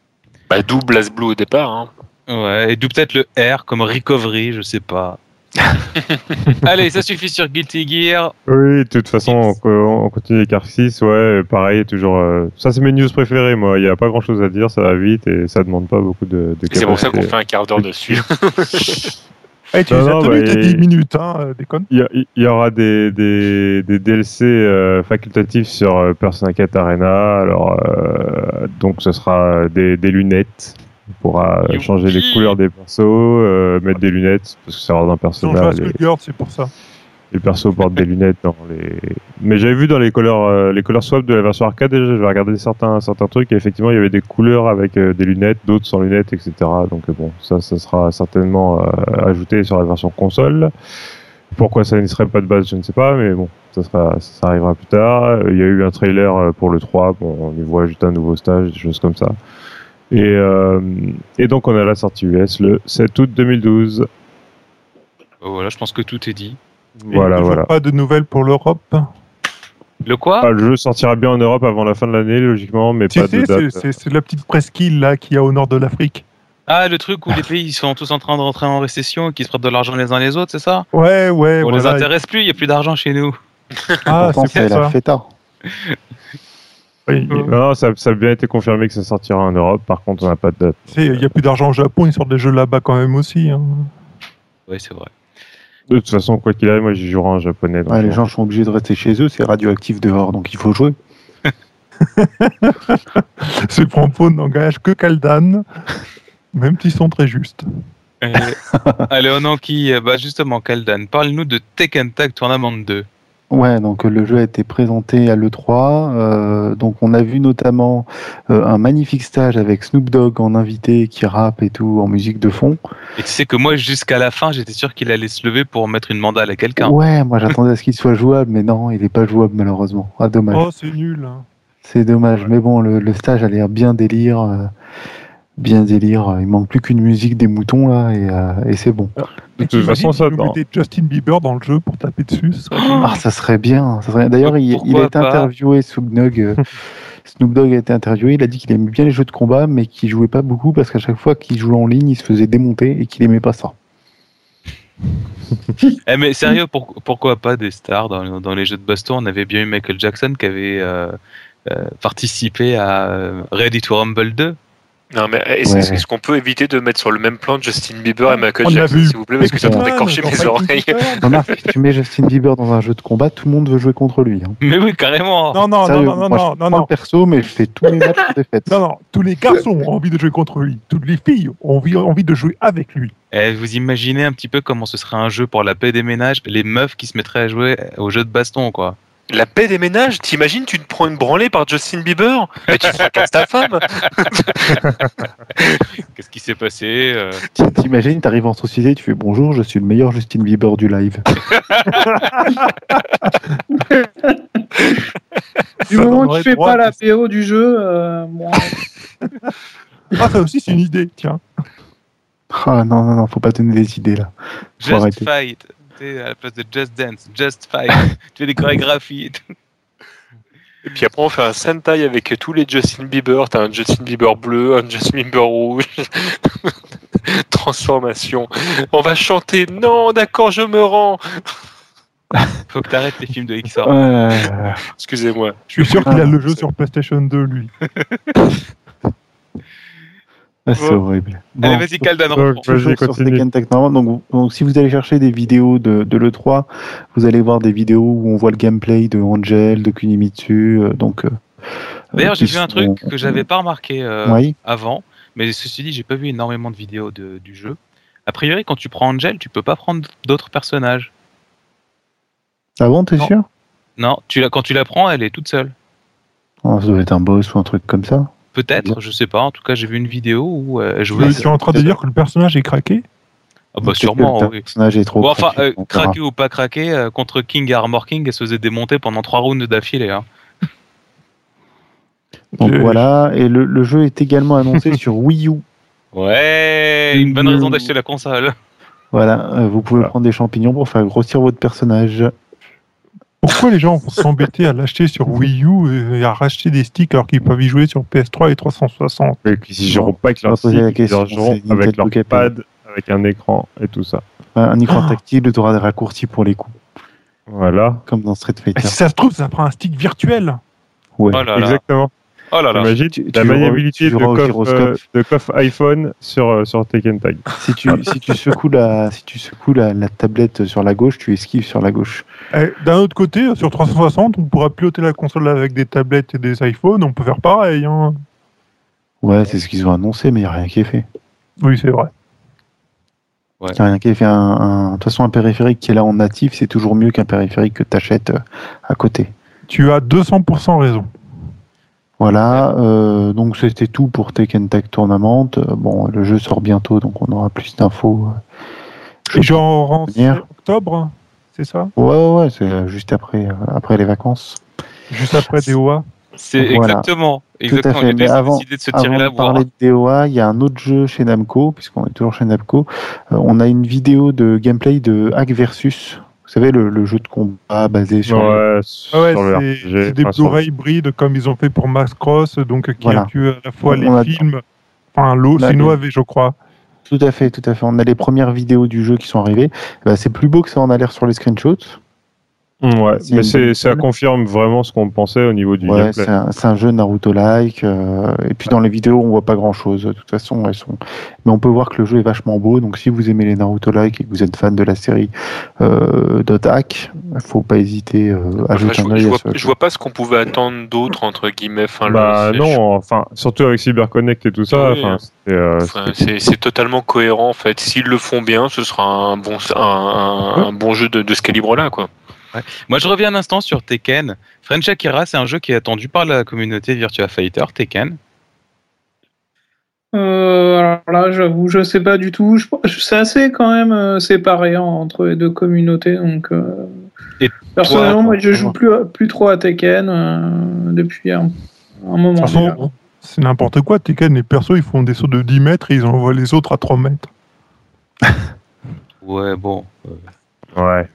Bah, d'où BlazBlue au départ. Hein. Ouais, et d'où peut-être le R comme recovery, je sais pas. Allez, ça suffit sur Guilty Gear. Oui, de toute façon, on, co- on continue les Car 6, ouais, pareil, toujours. euh, Ça, c'est mes news préférées, moi. Il n'y a pas grand chose à dire, ça va vite et ça demande pas beaucoup de, de C'est pour ça qu'on fait un quart d'heure dessus. Eh, tu Non, les as non, tenus, bah, et- 10 minutes, hein, euh, déconne. Il y, aura des, des, des DLC euh, facultatifs sur euh, Persona 4 Arena. Alors, euh, donc, ce sera des, des lunettes. On pourra euh, Youpi changer les couleurs des persos, euh, mettre des lunettes, parce que c'est dans un personnage. c'est pour ça. les persos portent des lunettes dans les. Mais j'avais vu dans les couleurs, euh, les couleurs swap de la version arcade déjà, j'avais regardé certains, certains trucs et effectivement il y avait des couleurs avec euh, des lunettes, d'autres sans lunettes, etc. Donc bon, ça, ça sera certainement euh, ajouté sur la version console. Pourquoi ça n'y serait pas de base, je ne sais pas, mais bon, ça, sera, ça arrivera plus tard. Il y a eu un trailer pour le 3, bon, on y voit juste un nouveau stage, des choses comme ça. Et, euh, et donc on a la sortie US le 7 août 2012. Oh, voilà, je pense que tout est dit. Et Voilà, voilà. pas de nouvelles pour l'Europe. Le quoi Ah, le jeu sortira bien en Europe avant la fin de l'année, logiquement, mais Tu pas de date. c'est la petite presqu'île là qu'il y a au nord de l'Afrique. Ah, le truc où les pays ils sont tous en train de rentrer en récession et qui se prêtent de l'argent les uns les autres, c'est ça Ouais, ouais, On les voilà. intéresse plus, il n'y a plus d'argent chez nous. Ah, c'est la feta. Oui, Euh. Non, ça, ça a bien été confirmé que ça sortira en Europe. Par contre, on n'a pas de date. Il n'y a plus d'argent au Japon, ils sortent des jeux là-bas quand même aussi. hein. Ouais, c'est vrai. De toute façon, quoi qu'il arrive, moi j'y jouerai en japonais. Ouais, les gens sont obligés de rester chez eux, c'est radioactif dehors, donc il faut jouer. Ce propos n'engage que Kaldan, même s'ils sont très justes. Allez, Allez, on enquille. Bah, justement, Kaldan, parle-nous de Tekken Tag Tournament 2. Ouais, donc euh, le jeu a été présenté à l'E3. euh, donc on a vu notamment euh, un magnifique stage avec Snoop Dogg en invité qui rappe et tout en musique de fond. Et tu sais que moi, jusqu'à la fin, j'étais sûr qu'il allait se lever pour mettre une mandale à quelqu'un. Ouais, moi j'attendais à ce qu'il soit jouable, mais non, il est pas jouable malheureusement. Ah dommage. Oh, c'est nul. hein. C'est dommage, mais bon, le, le stage a l'air bien délire. euh, bien délire. Il manque plus qu'une musique des moutons là et, euh, et c'est bon. De toute façon, ça. mettez Justin Bieber dans le jeu pour taper dessus, ce serait bien. Ah, ça serait bien. ça serait- D'ailleurs, il, a été interviewé, Snoop Dogg. euh, Snoop Dogg a été interviewé. Il a dit qu'il aimait bien les jeux de combat, mais qu'il jouait pas beaucoup parce qu'à chaque fois qu'il jouait en ligne, il se faisait démonter et qu'il aimait pas ça. Eh, mais sérieux, pour- pourquoi pas des stars dans, dans les jeux de baston? On avait bien eu Michael Jackson qui avait euh, euh, participé à Ready to Rumble 2. Non, mais est-ce Ouais. est-ce qu'on peut éviter de mettre sur le même plan Justin Bieber et Michael On l'a Jackson, vu. s'il vous plaît, parce que ça Putain. pourrait écorcher Dans mes oreilles. Titan. Remarque, si tu mets Justin Bieber dans un jeu de combat, tout le monde veut jouer contre lui. hein. Mais oui, carrément Non, non, non, Sérieux, non, non, moi, je non, non, non. le perso, mais je fais tous les matchs de défaite. Non, non, tous les garçons ont envie de jouer contre lui. Toutes les filles ont envie, ont envie de jouer avec lui. Eh, vous imaginez un petit peu comment ce serait un jeu pour la paix des ménages, les meufs qui se mettraient à jouer au jeu de baston, quoi. La paix des ménages, t'imagines, tu te prends une branlée par Justin Bieber Mais tu fracasses ta femme Qu'est-ce qui s'est passé euh Ti- T'imagines, t'arrives en société, tu fais bonjour, je suis le meilleur Justin Bieber du live. Du Ça moment que tu fais droit pas la PO du jeu, euh, bon, Ah, ça aussi, c'est une idée, tiens. Ah non, non, non, faut pas donner des idées là. Faut Just arrêter. Fight. À la place de Just Dance, Just Fight. tu fais des chorégraphies et tout. Et puis après, on fait un Sentai avec tous les Justin Bieber. T'as un Justin Bieber bleu, un Justin Bieber rouge. Transformation. On va chanter. Non, d'accord, je me rends. Faut que t'arrêtes les films de XOR. Euh, Excusez-moi. Je suis sûr qu'il a Ah, le jeu sur PlayStation 2, lui. Ah, c'est Bon. horrible. Allez, Bon, reprends. vas-y, toujours sur. Tekken Tournament. Donc, donc, si vous allez chercher des vidéos de, de l'E3, vous allez voir des vidéos où on voit le gameplay de Angel, de Kunimitsu. euh, donc, euh, D'ailleurs, euh, j'ai vu un truc que j'avais pas remarqué euh, Oui. avant, mais ceci dit, j'ai pas vu énormément de vidéos de- du jeu. A priori, quand tu prends Angel, tu peux pas prendre d'autres personnages. Ah bon, t'es sûr? Non, tu la, quand tu la prends, elle est toute seule. Oh, Ça doit être un boss ou un truc comme ça. Peut-être, je sais pas. En tout cas, j'ai vu une vidéo où euh, elle Tu jouait. es en train de dire que le personnage est craqué Ah bah sûrement, le oui. personnage est trop Bon, enfin, craqué, euh, craqué ou pas craqué, euh, contre King et Armor King, elle se faisait démonter pendant trois rounds d'affilée. Hein. Donc, voilà, et le, le jeu est également annoncé sur Wii U. Ouais, une bonne raison d'acheter la console. Voilà, euh, vous pouvez Voilà. prendre des champignons pour faire grossir votre personnage. Pourquoi les gens vont s'embêter à l'acheter sur Wii U et à racheter des sticks alors qu'ils peuvent y jouer sur PS3 et 360 Et puis ils joueront pas avec leur stick, ils joueront avec leur pad, avec un écran et tout ça. Un, écran Ah. tactile, tu auras des raccourcis pour les coups, Voilà. comme dans Street Et Fighter. si ça se trouve, ça prend un stick virtuel. Ouais. Oh là là. Exactement. Oh là là. Imagine Tu- la tu maniabilité de, coffre, gyroscope. euh, de coffre iPhone sur, euh, sur Tekken Tag. Si tu, si tu secoues, la, si tu secoues la, la tablette sur la gauche, tu esquives sur la gauche. Et D'un autre côté, sur 360, on pourra piloter la console avec des tablettes et des iPhones. On peut faire pareil. hein. Ouais, c'est ce qu'ils ont annoncé, mais il n'y a rien qui est fait. Oui, c'est vrai. Il n'y a rien qui est fait. Un, un- de toute façon, un périphérique qui est là en natif, c'est toujours mieux qu'un périphérique que tu achètes à côté. Tu as 200% raison. Voilà, euh, donc c'était tout pour Tekken Tag Tournament. Euh, Bon, le jeu sort bientôt, donc on aura plus d'infos. euh, Et genre en octobre, c'est ça? Ouais, ouais, ouais, c'est euh, juste après, euh, après les vacances. Juste après DOA. C'est Voilà. exactement. à Exactement. fait, On a mais avant- décidé de se tirer Avant la de parler de DOA, il y a un autre jeu chez Namco, puisqu'on est toujours chez Namco. Euh, on a une vidéo de gameplay de Hack Versus. Vous savez, le, le jeu de combat basé sur. Ouais, Ah sur ouais, le c'est des Blu-ray hybrides comme ils ont fait pour Max Cross, donc qui Voilà. inclut à la fois On les a- films, enfin l'eau, c'est OAV, je crois. Tout à fait, tout à fait. On a les premières vidéos du jeu qui sont arrivées. Bah, c'est plus beau que ça en a l'air sur les screenshots. Ouais, mais ça confirme vraiment ce qu'on pensait au niveau du Ouais, gameplay. c'est un, c'est un jeu Naruto-like. euh, et puis dans les vidéos, on voit pas grand-chose. De toute façon, elles sont. Mais on peut voir que le jeu est vachement beau. Donc si vous aimez les Naruto-like et que vous êtes fan de la série euh, Dot-Hack, faut pas hésiter euh, à Enfin, jeter je, un œil vois, je vois pas ce qu'on pouvait attendre d'autre entre guillemets. Enfin, le- bah c'est- non, enfin, surtout avec CyberConnect et tout ça, Oui. c'était, euh, c'est c'est totalement cohérent en fait. S'ils le font bien, ce sera un bon, un, un- un bon jeu de, de ce calibre-là, quoi. Moi, je reviens un instant sur Tekken. French Akira, c'est un jeu qui est attendu par la communauté Virtua Fighter, Tekken. Euh, alors là, j'avoue, je sais pas du tout. C'est assez quand même euh, séparé hein, entre les deux communautés. Donc, euh, Et personnellement, toi, moi, je joue plus, plus trop à Tekken euh, depuis un, un moment. C'est n'importe quoi. Tekken, les persos, ils font des sauts de 10 mètres et ils envoient les autres à 3 mètres. Ouais, bon. ouais.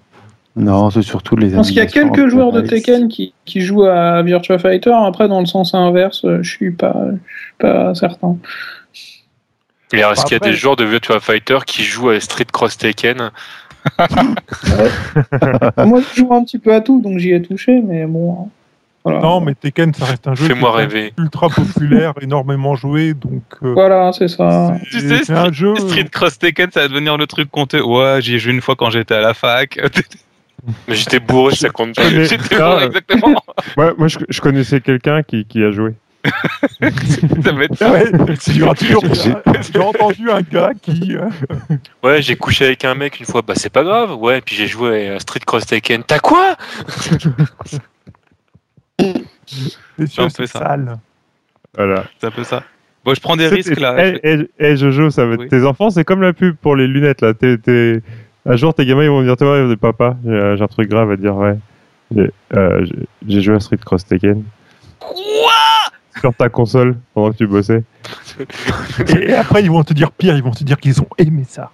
Non, c'est surtout les Je pense qu'il y a quelques joueurs de. Tekken qui, qui jouent à Virtua Fighter. Après, dans le sens inverse, euh, je suis pas, je suis pas certain. Alors, est-ce qu'il y a des joueurs de Virtua Fighter qui jouent à Street Cross Tekken Moi, je joue un petit peu à tout, donc j'y ai touché, mais bon. Voilà. Non, mais Tekken, ça reste un jeu Fais-moi qui est rêver. ultra populaire, énormément joué. Donc, euh, Voilà, c'est ça. Tu sais, c'est un jeu. Street Cross Tekken, ça va devenir le truc compté. Ouais, j'y ai joué une fois quand j'étais à la fac. Mais j'étais bourré, ça compte pas. J'étais ah, bon, exactement. Ouais, moi, je, je connaissais quelqu'un qui, qui a joué. ça va être Ouais, j'ai toujours- J'ai- j'ai entendu un gars qui. euh, Ouais, j'ai couché avec un mec une fois, bah c'est pas grave. Ouais, puis j'ai joué à Street Cross Tekken. T'as quoi? Messieurs, un peu c'est ça. sale. Voilà. c'est un peu ça. Bon, je prends des C'est- risques là. Eh, eh, eh, Jojo, ça va être Oui. tes enfants, c'est comme la pub pour les lunettes là. T'es- t'es- Un jour, tes gamins ils vont me dire Toi, ils vont dire, papa, j'ai j'ai un truc grave à te dire, ouais. J'ai euh, j'ai- joué à Street Cross Tekken. Sur ta console pendant que tu bossais. Et après, ils vont te dire pire, ils vont te dire qu'ils ont aimé ça.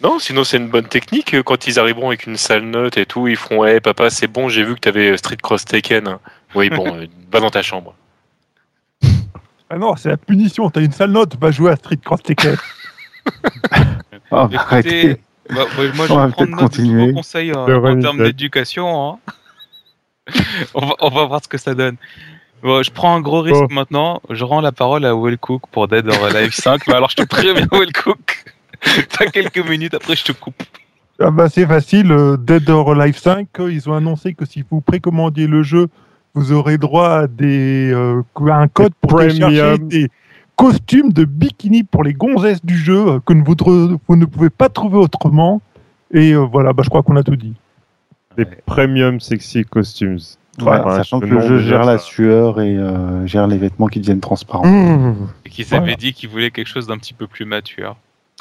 Non, sinon c'est une bonne technique. Quand ils arriveront avec une sale note et tout, ils feront Hey papa, c'est bon, j'ai vu que t'avais Street Cross Tekken. Oui, bon, euh, va dans ta chambre. Ah non, c'est la punition. T'as une sale note, va jouer à Street Cross Tekken. Ah, Écoutez, arrêtez. Bah, ouais, moi je On va vais prendre peut-être de continuer. conseils Le en termes d'éducation. hein. on, va, on va voir ce que ça donne. Bon, je prends un gros risque Oh. maintenant. Je rends la parole à Will Cook pour Dead or Alive 5. Mais alors je te préviens, Will Cook. T'as quelques minutes, après je te coupe. Ah bah, c'est facile. euh, Dead or Alive 5, euh, ils ont annoncé que si vous précommandiez le jeu, vous aurez droit à, des, euh, à un code pour Premium. télécharger des costumes de bikini pour les gonzesses du jeu euh, que vous, ne pouvez pas trouver autrement. Et euh, voilà, bah, je crois qu'on a tout dit. Des premium sexy costumes. Ouais, sachant je que le jeu gère la ça. sueur et euh, gère les vêtements qui deviennent transparents. Mmh. Et qu'ils Voilà. avaient dit qu'ils voulaient quelque chose d'un petit peu plus mature.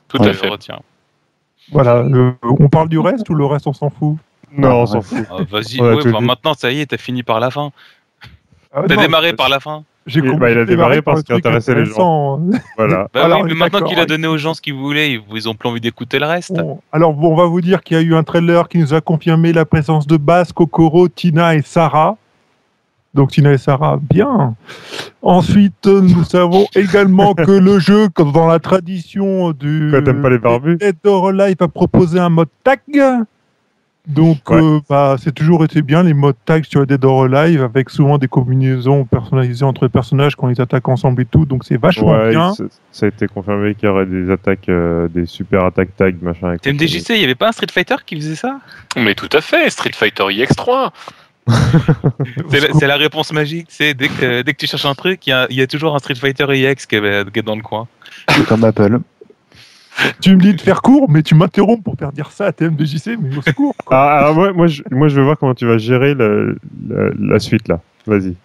Tout Ouais. à Je fait. retiens. Voilà, euh, on parle du reste ou le reste on s'en fout? Non, on Ah, s'en fout. Ah, Vas-y, ouais, maintenant ça y est, t'as fini par la fin. Ah, T'as démarré par la fin. J'ai compris bah, il a démarré démarré par parce qu'il intéressait les gens. Voilà. Bah Alors, oui, mais maintenant qu'il a donné aux gens ce qu'ils voulaient, ils, ont plus envie d'écouter le reste. Bon, alors, bon, on va vous dire qu'il y a eu un trailer qui nous a confirmé la présence de Bass, Kokoro, Tina et Sarah. Donc Tina et Sarah, bien. Ensuite, nous savons également que le jeu, comme dans la tradition du Quoi, t'aimes pas les barbus Dead or Alive, a proposé un mode tag. Donc, Ouais. euh, bah, c'est toujours été bien les modes tag sur Dead or Alive, avec souvent des combinaisons personnalisées entre les personnages quand ils attaquent ensemble et tout. Donc, c'est vachement Ouais, bien. ça- a été confirmé qu'il y aurait des attaques, euh, des super attaques tag, machin. et TMDJC, il y avait pas un Street Fighter qui faisait ça? Mais tout à fait, Street Fighter IX3. C'est la, réponse magique, c'est dès que, dès que tu cherches un truc, il y a, il y a toujours un Street Fighter EX qui est, qui est dans le coin. C'est comme Apple. Tu me dis de faire court, mais tu m'interromps pour faire dire ça à TMDJC, mais au secours. quoi. Ah, alors moi, moi, je, moi, je veux voir comment tu vas gérer le- le- la suite là. Vas-y.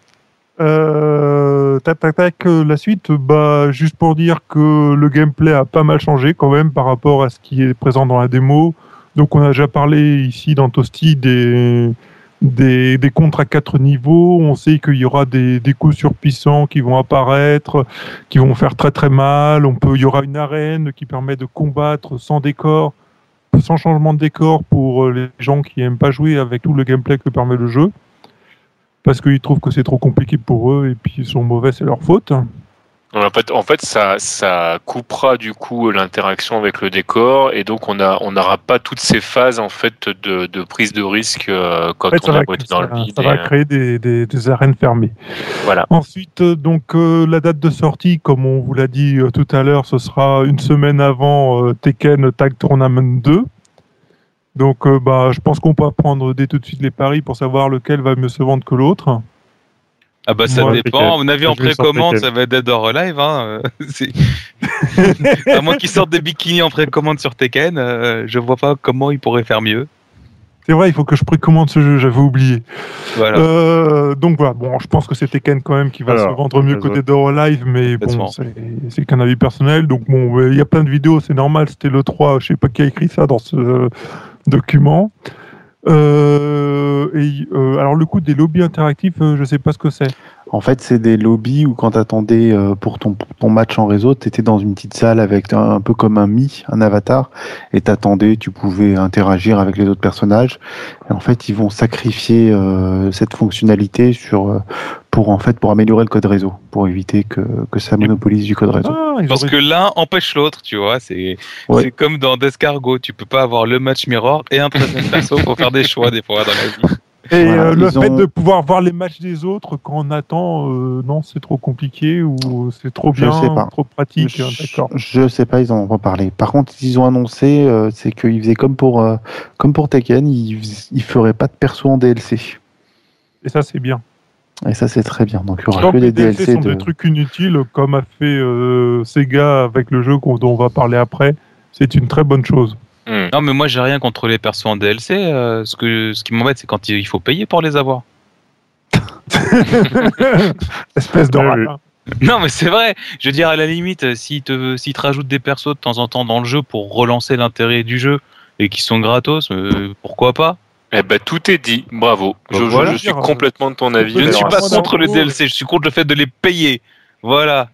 Euh, tac, tac, tac, euh, la suite, bah, juste pour dire que le gameplay a pas mal changé quand même par rapport à ce qui est présent dans la démo. Donc, on a déjà parlé ici dans Toasty des, des, des contres à quatre niveaux. On sait qu'il y aura des, des coups surpuissants qui vont apparaître, qui vont faire très très mal. On peut, il y aura une arène qui permet de combattre sans décor, sans changement de décor pour euh, les gens qui aiment pas jouer avec tout le gameplay que permet le jeu parce qu'ils trouvent que c'est trop compliqué pour eux et puis ils sont mauvais, c'est leur faute. En fait, en fait ça, ça coupera du coup l'interaction avec le décor et donc on n'aura pas toutes ces phases en fait de, de prise de risque euh, quand En fait, on boité dans le vide. ça et, va euh, créer des, des- des arènes fermées. Voilà. Ensuite, euh, donc euh, la date de sortie, comme on vous l'a dit euh, tout à l'heure, ce sera une semaine avant Tekken Tag Tournament 2. Donc, bah, je pense qu'on peut prendre dès tout de suite les paris pour savoir lequel va mieux se vendre que l'autre. Ah bah ça dépend, à mon avis en précommande ça va être Dead or Alive. Hein. à moins qu'ils sortent des bikinis en précommande sur Tekken, euh, je vois pas comment ils pourraient faire mieux. C'est vrai, il faut que je précommande ce jeu, j'avais oublié. Voilà. Euh, donc voilà, bon, je pense que c'est Tekken quand même qui va Alors, se vendre mieux que. Dead or Alive, mais bon, c'est c'est qu'un avis personnel. Donc bon, il y a plein de vidéos, c'est normal, c'était le 3, je sais pas qui a écrit ça dans ce euh, document. Euh, et, euh, alors le coup des lobbies interactifs, euh, je sais pas ce que c'est. En fait, c'est des lobbies où quand tu attendais pour ton, ton match en réseau, tu étais dans une petite salle avec un, un peu comme un Mi, un avatar, et t'attendais, tu pouvais interagir avec les autres personnages. Et en fait, ils vont sacrifier euh, cette fonctionnalité sur, euh, pour, en fait, pour améliorer le code réseau, pour éviter que, que ça monopolise du code réseau. Ah, Parce que l'un empêche l'autre, tu vois. C'est Ouais. comme dans Descargo, tu peux pas avoir le match mirror et un troisième perso. Faut faire des choix des fois dans la vie. Et Voilà, euh, le fait de pouvoir voir les matchs des autres quand on attend, euh, non, c'est trop compliqué ou c'est trop Je bien, sais pas. trop pratique. hein, Je, D'accord. je sais pas, ils en ont pas parlé. Par contre, ils ont annoncé, euh, c'est qu'ils faisaient comme pour, euh, comme pour Tekken, ils, ils feraient pas de perso en DLC. Et ça, c'est bien. Et ça, c'est très bien. Donc, il y aura que les des DLC DLC sont de. des trucs inutiles, comme a fait Sega avec le jeu dont on va parler après. C'est une très bonne chose. Hmm. Non, mais moi j'ai rien contre les persos en DLC. euh, ce, que, ce qui m'embête, c'est quand il faut payer pour les avoir. Espèce de. Non, mais c'est vrai. Je veux dire, à la limite, euh, s'ils te, s'ils te rajoutent des persos de temps en temps dans le jeu pour relancer l'intérêt du jeu et qui sont gratos, euh, pourquoi pas? Eh ben tout est dit, bravo. Bah, je, je- voilà. je suis complètement de ton avis. Je ne suis pas contre le Namco, DLC, je suis contre le fait de les payer. Voilà.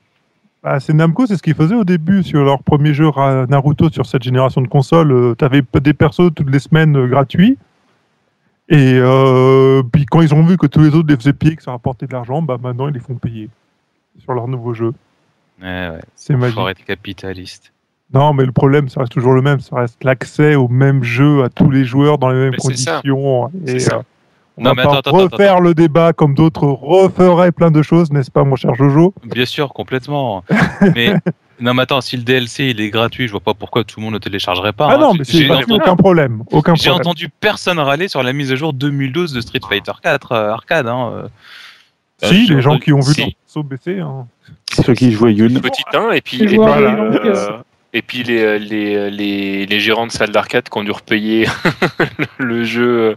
Bah, c'est Namco, c'est ce qu'ils faisaient au début sur leur premier jeu Naruto sur cette génération de consoles. tu avais des persos toutes les semaines euh, gratuits. Et euh, puis quand ils ont vu que tous les autres les faisaient payer, que ça rapportait de l'argent, bah maintenant ils les font payer sur leur nouveau jeu. Ouais, ouais. C'est magique. Faut être capitaliste. Non, mais le problème, ça reste toujours le même. Ça reste l'accès au même jeu à tous les joueurs dans les mêmes Mais conditions. Et, ça. Euh, on Non, va mais pas attends, attends, refaire le débat comme d'autres referaient plein de choses, n'est-ce pas, mon cher Jojo? Bien sûr, complètement. mais non, mais attends, si le DLC il est gratuit, je vois pas pourquoi tout le monde ne téléchargerait pas. Ah hein. non, mais J'ai- c'est aucun problème. Aucun J'ai entendu personne râler sur la mise à jour 2012 de Street Fighter 4 euh, arcade. Hein. euh. Si, j'ai les gens qui ont vu si. leur perso baisser. hein. Ceux qui jouaient Yun. Petit 1 et puis, et, puis, les euh, et puis les, les, les, les gérants de salles d'arcade qui ont dû repayer le jeu euh,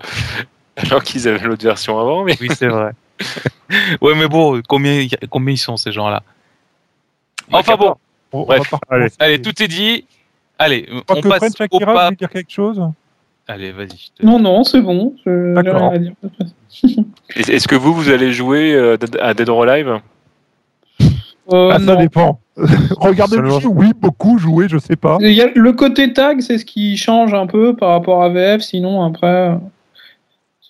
alors qu'ils avaient l'autre version avant. Mais... Oui, c'est vrai. ouais, mais bon, combien, combien ils sont ces gens-là? Enfin bon, On- on Bref, allez. allez, tout est dit. Allez, on que passe French au Akira pas. voulait dire quelque chose. Allez, vas-y. te- Non, non, c'est bon. je- D'accord. Est-ce que vous, vous allez jouer euh, à Dead or Alive? Euh, Ah, ça non. dépend. Regardez le jeu, oui, beaucoup, jouer, je sais pas. Il y a le côté tag, c'est ce qui change un peu par rapport à VF. Sinon, après,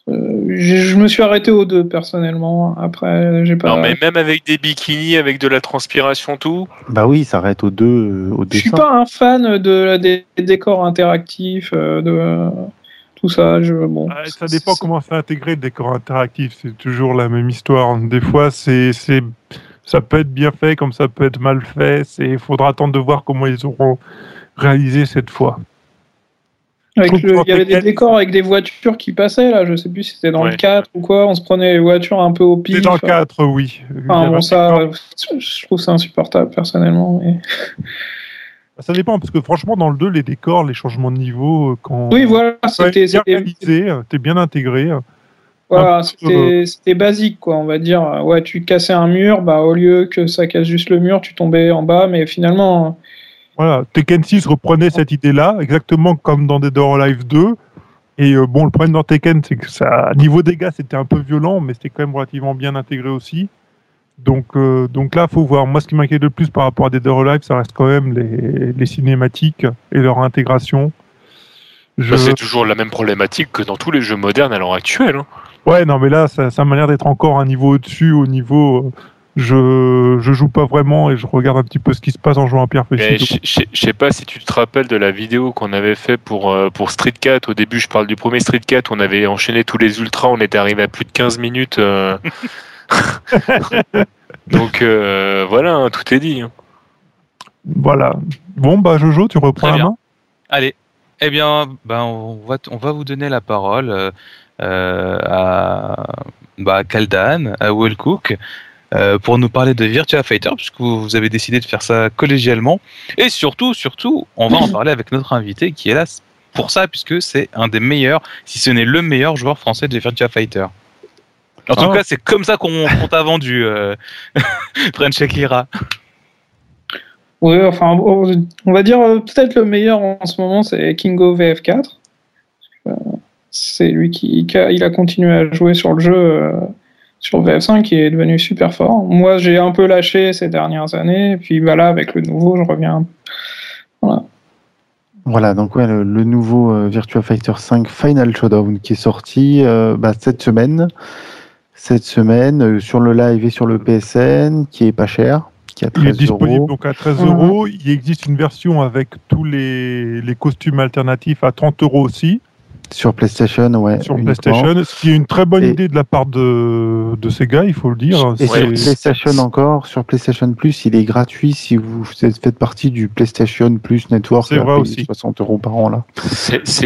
je je me suis arrêté aux deux personnellement. Après, j'ai pas. Non, mais même avec des bikinis, avec de la transpiration, tout. Bah oui, ça arrête aux deux, euh, au je suis pas un fan de, des, des décors interactifs, euh, de tout ça. Je, bon, Ah, ça dépend comment c'est intégré le décor interactif. C'est toujours la même histoire. Des fois, c'est, c'est, ça peut être bien fait, comme ça peut être mal fait. Il faudra attendre de voir comment ils auront réalisé cette fois. Avec trouve le- que il y avait des décors avec des voitures qui passaient là. Je sais plus si c'était dans Ouais. le 4 ou quoi. On se prenait les voitures un peu au pif. C'est dans le 4, oui. Il y Enfin, bon, ça, euh, je trouve ça insupportable personnellement. mais- Ça dépend, parce que franchement, dans le 2, les décors, les changements de niveau, euh, quand. Oui, voilà, c'était bien c'était- réalisé, euh, t'es bien intégré. euh. Voilà, c'était c'était basique, quoi, on va dire. Ouais, tu cassais un mur, bah, au lieu que ça casse juste le mur, tu tombais en bas, mais finalement, Voilà, Tekken 6 reprenait cette idée-là, exactement comme dans Dead or Alive 2. Et euh, bon, le problème dans Tekken, c'est que ça, niveau dégâts, c'était un peu violent, mais c'était quand même relativement bien intégré aussi. Donc, euh, donc là, faut voir. Moi, ce qui m'inquiète le plus par rapport à Dead or Alive, ça reste quand même les, les cinématiques et leur intégration. Je... Bah, c'est toujours la même problématique que dans tous les jeux modernes à l'heure actuelle. hein. Ouais, non, mais là, ça, ça m'a l'air d'être encore un niveau au-dessus, au niveau. euh, je, je joue pas vraiment et je regarde un petit peu ce qui se passe en jouant à Pierre Petit. je sais pas si tu te rappelles de la vidéo qu'on avait fait pour, euh, pour Street Cat. Au début, je parle du premier Street Cat. On avait enchaîné tous les ultras. On était arrivé à plus de 15 minutes. euh. Donc euh, voilà, hein, tout est dit. hein. Voilà. Bon, bah, Jojo, tu reprends Très la main? Allez, eh bien, ben, on, va, on va vous donner la parole à bah, Kaldan, à Will Cook, euh, pour nous parler de Virtua Fighter, puisque vous, avez décidé de faire ça collégialement. Et surtout, surtout, on va en parler avec notre invité qui est là pour ça, puisque c'est un des meilleurs, si ce n'est le meilleur joueur français de Virtua Fighter. En tout Ah. cas, c'est comme ça qu'on qu'on t'a vendu, euh, French Akira. Oui, enfin, on va dire euh, peut-être le meilleur en ce moment, c'est Kingo VF4. Euh, C'est lui qui, il a continué à jouer sur le jeu sur VF5 qui est devenu super fort. Moi, j'ai un peu lâché ces dernières années, et puis bah, là, avec le nouveau, je reviens. Voilà, donc ouais, le, le nouveau euh, Virtua Fighter 5 Final Showdown qui est sorti euh, bah, cette semaine. Cette semaine euh, sur le live et sur le PSN, qui est pas cher, qui a Il est 13 disponible euros. donc à 13 Mhm. euros. Il existe une version avec tous les, les costumes alternatifs à 30 euros aussi Sur PlayStation, ouais. sur uniquement. PlayStation. Ce qui est une très bonne Et- idée de la part de, de Sega, il faut le dire. Et sur PlayStation encore, sur PlayStation Plus, il est gratuit si vous faites partie du PlayStation Plus Network. C'est vrai aussi. 60 euros par an là.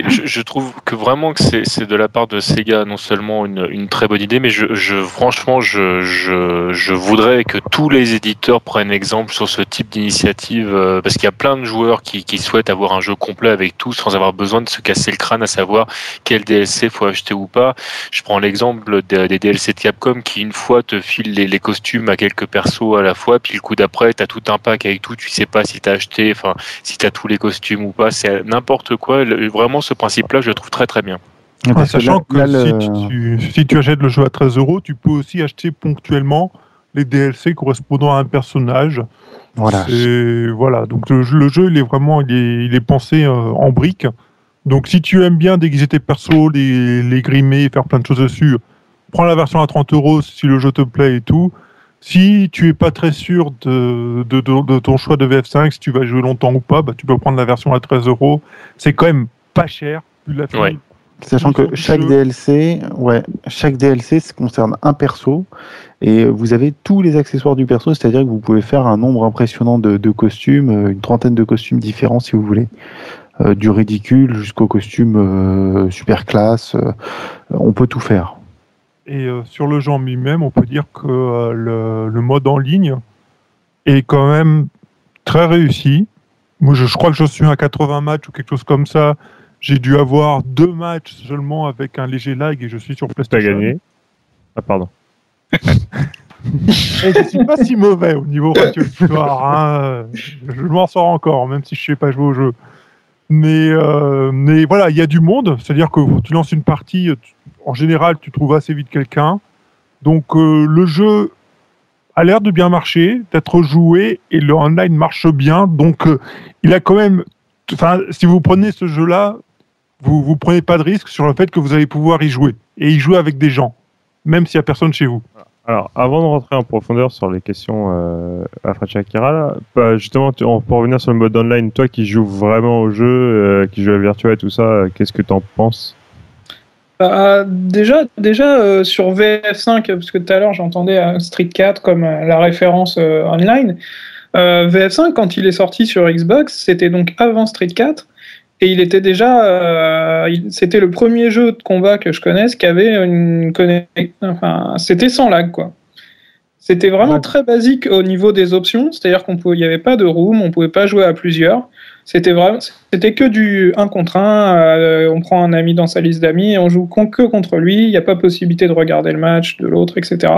Je, je trouve que vraiment que c'est c'est de la part de Sega non seulement une, une très bonne idée, mais je, je franchement je, je, je voudrais que tous les éditeurs prennent exemple sur ce type d'initiative euh, parce qu'il y a plein de joueurs qui, qui souhaitent avoir un jeu complet avec tout sans avoir besoin de se casser le crâne à savoir quel DLC faut acheter ou pas. Je prends l'exemple des, des DLC de Capcom qui une fois te filent les, les costumes à quelques persos à la fois, puis le coup d'après t'as tout un pack avec tout, tu sais pas si t'as acheté, enfin si t'as tous les costumes ou pas, c'est n'importe quoi. Le- vraiment ce principe-là, je le trouve très très bien. Que sachant là- que là, si, le- tu, si tu achètes le jeu à 13 euros, tu peux aussi acheter ponctuellement les DLC correspondant à un personnage. Voilà. Et voilà, donc le, jeu- le jeu, il est vraiment, il est, il est pensé euh, en briques. Donc si tu aimes bien déguiser tes persos, les, les grimer, faire plein de choses dessus, prends la version à 30 euros si le jeu te plaît et tout. Si tu es pas très sûr de, de, de- de ton choix de VF5, si tu vas jouer longtemps ou pas, bah, tu peux prendre la version à 13 euros. C'est quand même pas cher. vu la Ouais. Sachant que chaque jeu. DLC, ouais, chaque DLC ça concerne un perso et vous avez tous les accessoires du perso, c'est-à-dire que vous pouvez faire un nombre impressionnant de, de costumes, euh, une trentaine de costumes différents si vous voulez, Euh, du ridicule jusqu'au costume euh, super classe, euh, on peut tout faire. Et euh, sur le jeu en lui-même, on peut dire que euh, le, le mode en ligne est quand même très réussi. Moi, je, je crois que je suis à 80 matchs ou quelque chose comme ça. J'ai dû avoir deux matchs seulement avec un léger lag et je suis sur T'as PlayStation. gagné. Ah, pardon. Et je suis pas si mauvais au niveau ratio victoire. hein. Je m'en sors encore, même si je sais pas jouer au jeu. Mais, euh, mais voilà, il y a du monde. C'est-à-dire que tu lances une partie, tu- en général, tu trouves assez vite quelqu'un. Donc euh, le jeu a l'air de bien marcher, d'être joué et le online marche bien. Donc, euh, il a quand même. Enfin, si vous prenez ce jeu-là, vous vous prenez pas de risque sur le fait que vous allez pouvoir y jouer et y jouer avec des gens, même s'il y a personne chez vous. Alors, avant de rentrer en profondeur sur les questions euh, à Akira, là, justement, tu- peut revenir sur le mode online. Toi qui joues vraiment au jeu, euh, qui joue à Virtua et tout ça, euh, qu'est-ce que t'en penses? Bah, déjà, déjà euh, sur VF5, parce que tout à l'heure j'entendais Street 4 comme la référence online. Euh, VF5, quand il est sorti sur Xbox, c'était donc avant Street 4. Et il était déjà. euh, c'était le premier jeu de combat que je connaisse qui avait une connexion. Enfin, c'était sans lag, quoi. C'était vraiment Ouais. très basique au niveau des options, c'est-à-dire qu'on pouvait, il n'y avait pas de room, on pouvait pas jouer à plusieurs. C'était vraiment, c'était que du 1 contre 1. on prend un ami dans sa liste d'amis et on joue que contre lui. Il n'y a pas possibilité de regarder le match de l'autre, etc.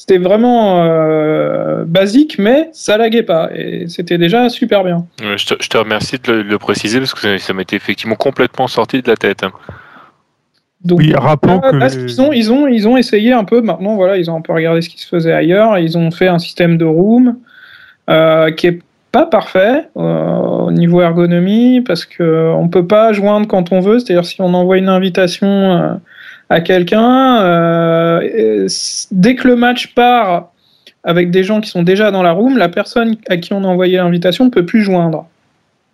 C'était vraiment euh, basique, mais ça laguait pas et c'était déjà super bien. Euh, Je te, je te remercie de le, de le préciser parce que ça, ça m'était effectivement complètement sorti de la tête. hein. Donc, Oui, rappelons là, que. là, ils, ont, ils, ont, ils ont essayé un peu, maintenant, voilà, ils ont un peu regardé ce qui se faisait ailleurs. Ils ont fait un système de room euh, qui est pas parfait euh, au niveau ergonomie parce que on peut pas joindre quand on veut. C'est-à-dire si on envoie une invitation euh, à quelqu'un, euh, dès que le match part avec des gens qui sont déjà dans la room, la personne à qui on a envoyé l'invitation ne peut plus joindre.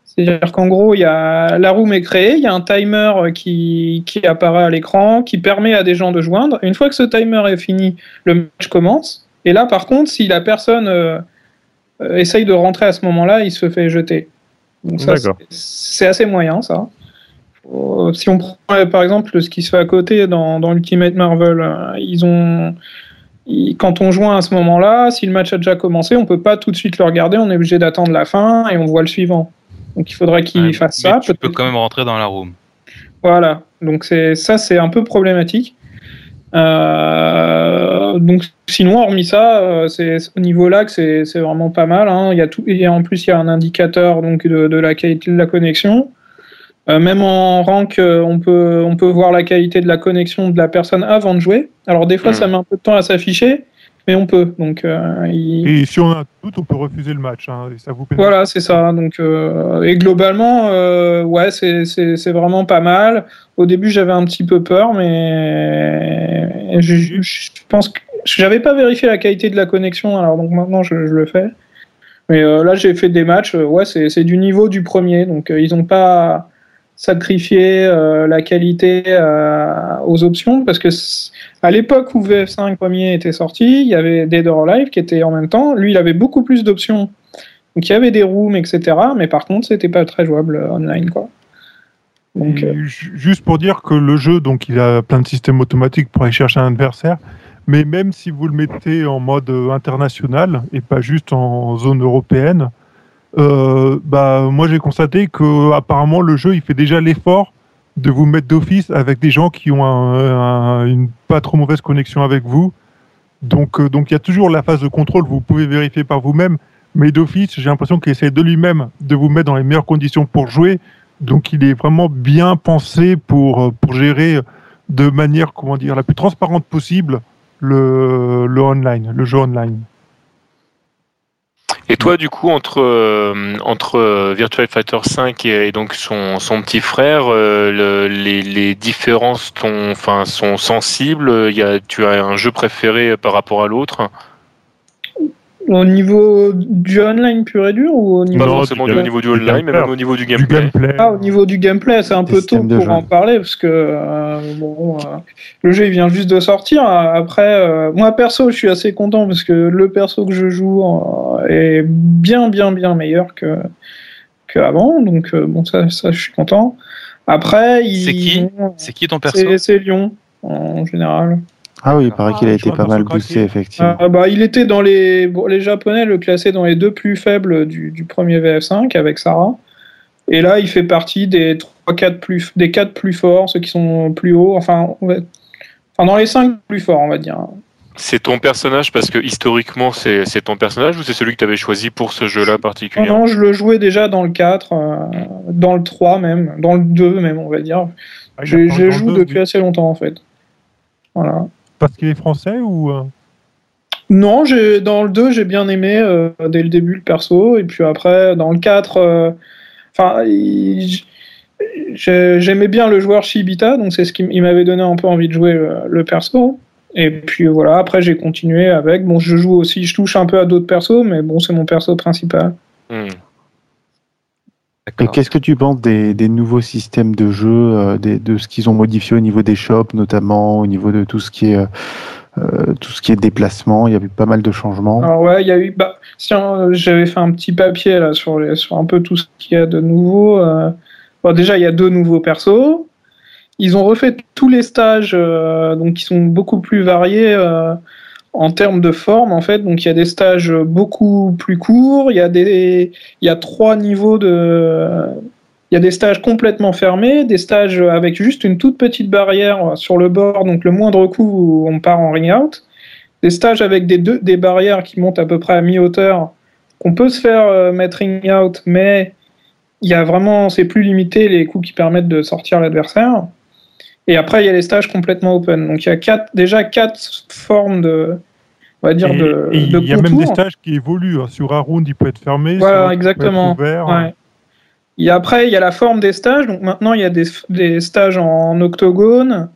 C'est-à-dire qu'en gros, y a, la room est créée, il y a un timer qui, qui apparaît à l'écran, qui permet à des gens de joindre. Une fois que ce timer est fini, le match commence. Et là, par contre, si la personne euh, essaye de rentrer à ce moment-là, il se fait jeter. Donc ça, c'est assez moyen, ça. Euh, Si on prend euh, par exemple ce qui se fait à côté dans, dans Ultimate Marvel, euh, ils ont, quand on joint à ce moment-là, si le match a déjà commencé, on peut pas tout de suite le regarder, on est obligé d'attendre la fin et on voit le suivant. Donc il faudrait qu'il Ouais, fasse mais ça. tu peux quand même rentrer dans la room. Voilà, donc c'est ça c'est un peu problématique. Euh, donc sinon hormis ça, c'est au niveau lag c'est c'est vraiment pas mal. hein. Il y a tout, et en plus il y a un indicateur donc de, de la qualité de la connexion. Euh, même en rank, euh, on peut on peut voir la qualité de la connexion de la personne avant de jouer. Alors des fois Mhm. ça met un peu de temps à s'afficher, mais on peut. Donc euh, il- Et si on a un doute, on peut refuser le match. hein, et ça vous pénalise. voilà, c'est ça. Donc, euh, et globalement, euh, ouais, c'est c'est- c'est vraiment pas mal. Au début, j'avais un petit peu peur, mais je, je- je pense que j'avais pas vérifié la qualité de la connexion, alors donc maintenant je, je le fais. Mais euh, là, j'ai fait des matchs, ouais, c'est c'est du niveau du premier, donc euh, ils ont pas sacrifié euh, la qualité euh, aux options parce que à l'époque où VF5 premier était sorti, il y avait Dead or Alive qui était en même temps. Lui, il avait beaucoup plus d'options donc il y avait des rooms, etc. Mais par contre, c'était pas très jouable euh, online, quoi. Donc, Juste pour dire que le jeu, donc, il a plein de systèmes automatiques pour aller chercher un adversaire. Mais même si vous le mettez en mode international et pas juste en zone européenne, euh, bah, moi j'ai constaté que apparemment le jeu il fait déjà l'effort de vous mettre d'office avec des gens qui ont un- un- une pas trop mauvaise connexion avec vous. Donc euh, donc il y a toujours la phase de contrôle, vous pouvez vérifier par vous-même. Mais d'office, j'ai l'impression qu'il essaie de lui-même de vous mettre dans les meilleures conditions pour jouer. Donc il est vraiment bien pensé pour, euh, pour gérer de manière, comment dire, la plus transparente possible le, le online, le jeu online. Et toi, du coup, entre, euh, entre euh, Virtua Fighter 5 et, donc son, son petit frère, euh, le- les, les différences enfin, sont sensibles? Y a, Tu as un jeu préféré par rapport à l'autre? Au niveau du online pur et dur ou au niveau Pas Non, du au niveau du du online, mais même au niveau du Du gameplay. gameplay. Ah, au niveau du gameplay, c'est un peu tôt pour jeu. en parler parce que euh, bon, euh, le jeu il vient juste de sortir. Après, euh, moi perso, je suis assez content parce que le perso que je joue euh, est bien, bien, bien meilleur que qu'avant. Donc euh, bon, ça, ça, je suis content. Après, C'est qui C'est qui ton perso c'est Lyon en général. Ah oui, il paraît qu'il a Ah, été pas mal boosté, effectivement. Ah, bah, il était dans les. Bon, les Japonais le classaient dans les deux plus faibles du, du premier VF5 avec Sarah. Et là, il fait partie des 3, 4 plus, des 4 plus forts, ceux qui sont plus hauts. Enfin, va- enfin dans les 5 plus forts, on va dire. C'est ton personnage parce que historiquement, c'est c'est ton personnage ou c'est celui que tu avais choisi pour ce jeu-là particulièrement? Non, je le jouais déjà dans le 4, euh, dans le 3 même, dans le 2 même, on va dire. Ah, Je, joue depuis assez longtemps en fait. Voilà. Parce qu'il est français ou euh, Non, j'ai dans le 2, j'ai bien aimé euh, dès le début le perso, et puis après, dans le 4, euh, enfin, j'aimais bien le joueur Shibita, donc c'est ce qui m'avait donné un peu envie de jouer le, le perso. Et puis voilà, après j'ai continué avec. Bon, je joue aussi, je touche un peu à d'autres persos, mais bon, c'est mon perso principal. Hmm. Qu'est-ce que tu penses des, des nouveaux systèmes de jeu, euh, des- de ce qu'ils ont modifié au niveau des shops, notamment au niveau de tout ce qui est euh, euh, tout ce qui est déplacement? Il y a eu pas mal de changements. Alors ouais, il y a eu. Bah, si, j'avais fait un petit papier là sur, les, sur un peu tout ce qu'il y a de nouveau. euh. Bon, déjà, il y a deux nouveaux persos. Ils ont refait tous les stages, euh, donc qui sont beaucoup plus variés euh, en termes de forme en fait. Donc il y a des stages beaucoup plus courts. Il y a des, il y a trois niveaux de. Il y a des stages complètement fermés, des stages avec juste une toute petite barrière sur le bord, donc le moindre coup on part en ring out des stages avec des, deux, des barrières qui montent à peu près à mi-hauteur, qu'on peut se faire euh, mettre ring out, mais il y a vraiment, c'est plus limité les coups qui permettent de sortir l'adversaire. Et après, il y a les stages complètement open. Donc il y a quatre, déjà quatre formes de, on va dire, Et- de, et de il y a même des stages qui évoluent. hein. Sur un round, il peut être fermé. Voilà, round, il peut être exactement. ouvert. Ouais. Et après, il y a la forme des stages. Donc maintenant, il y a des, des stages en octogone.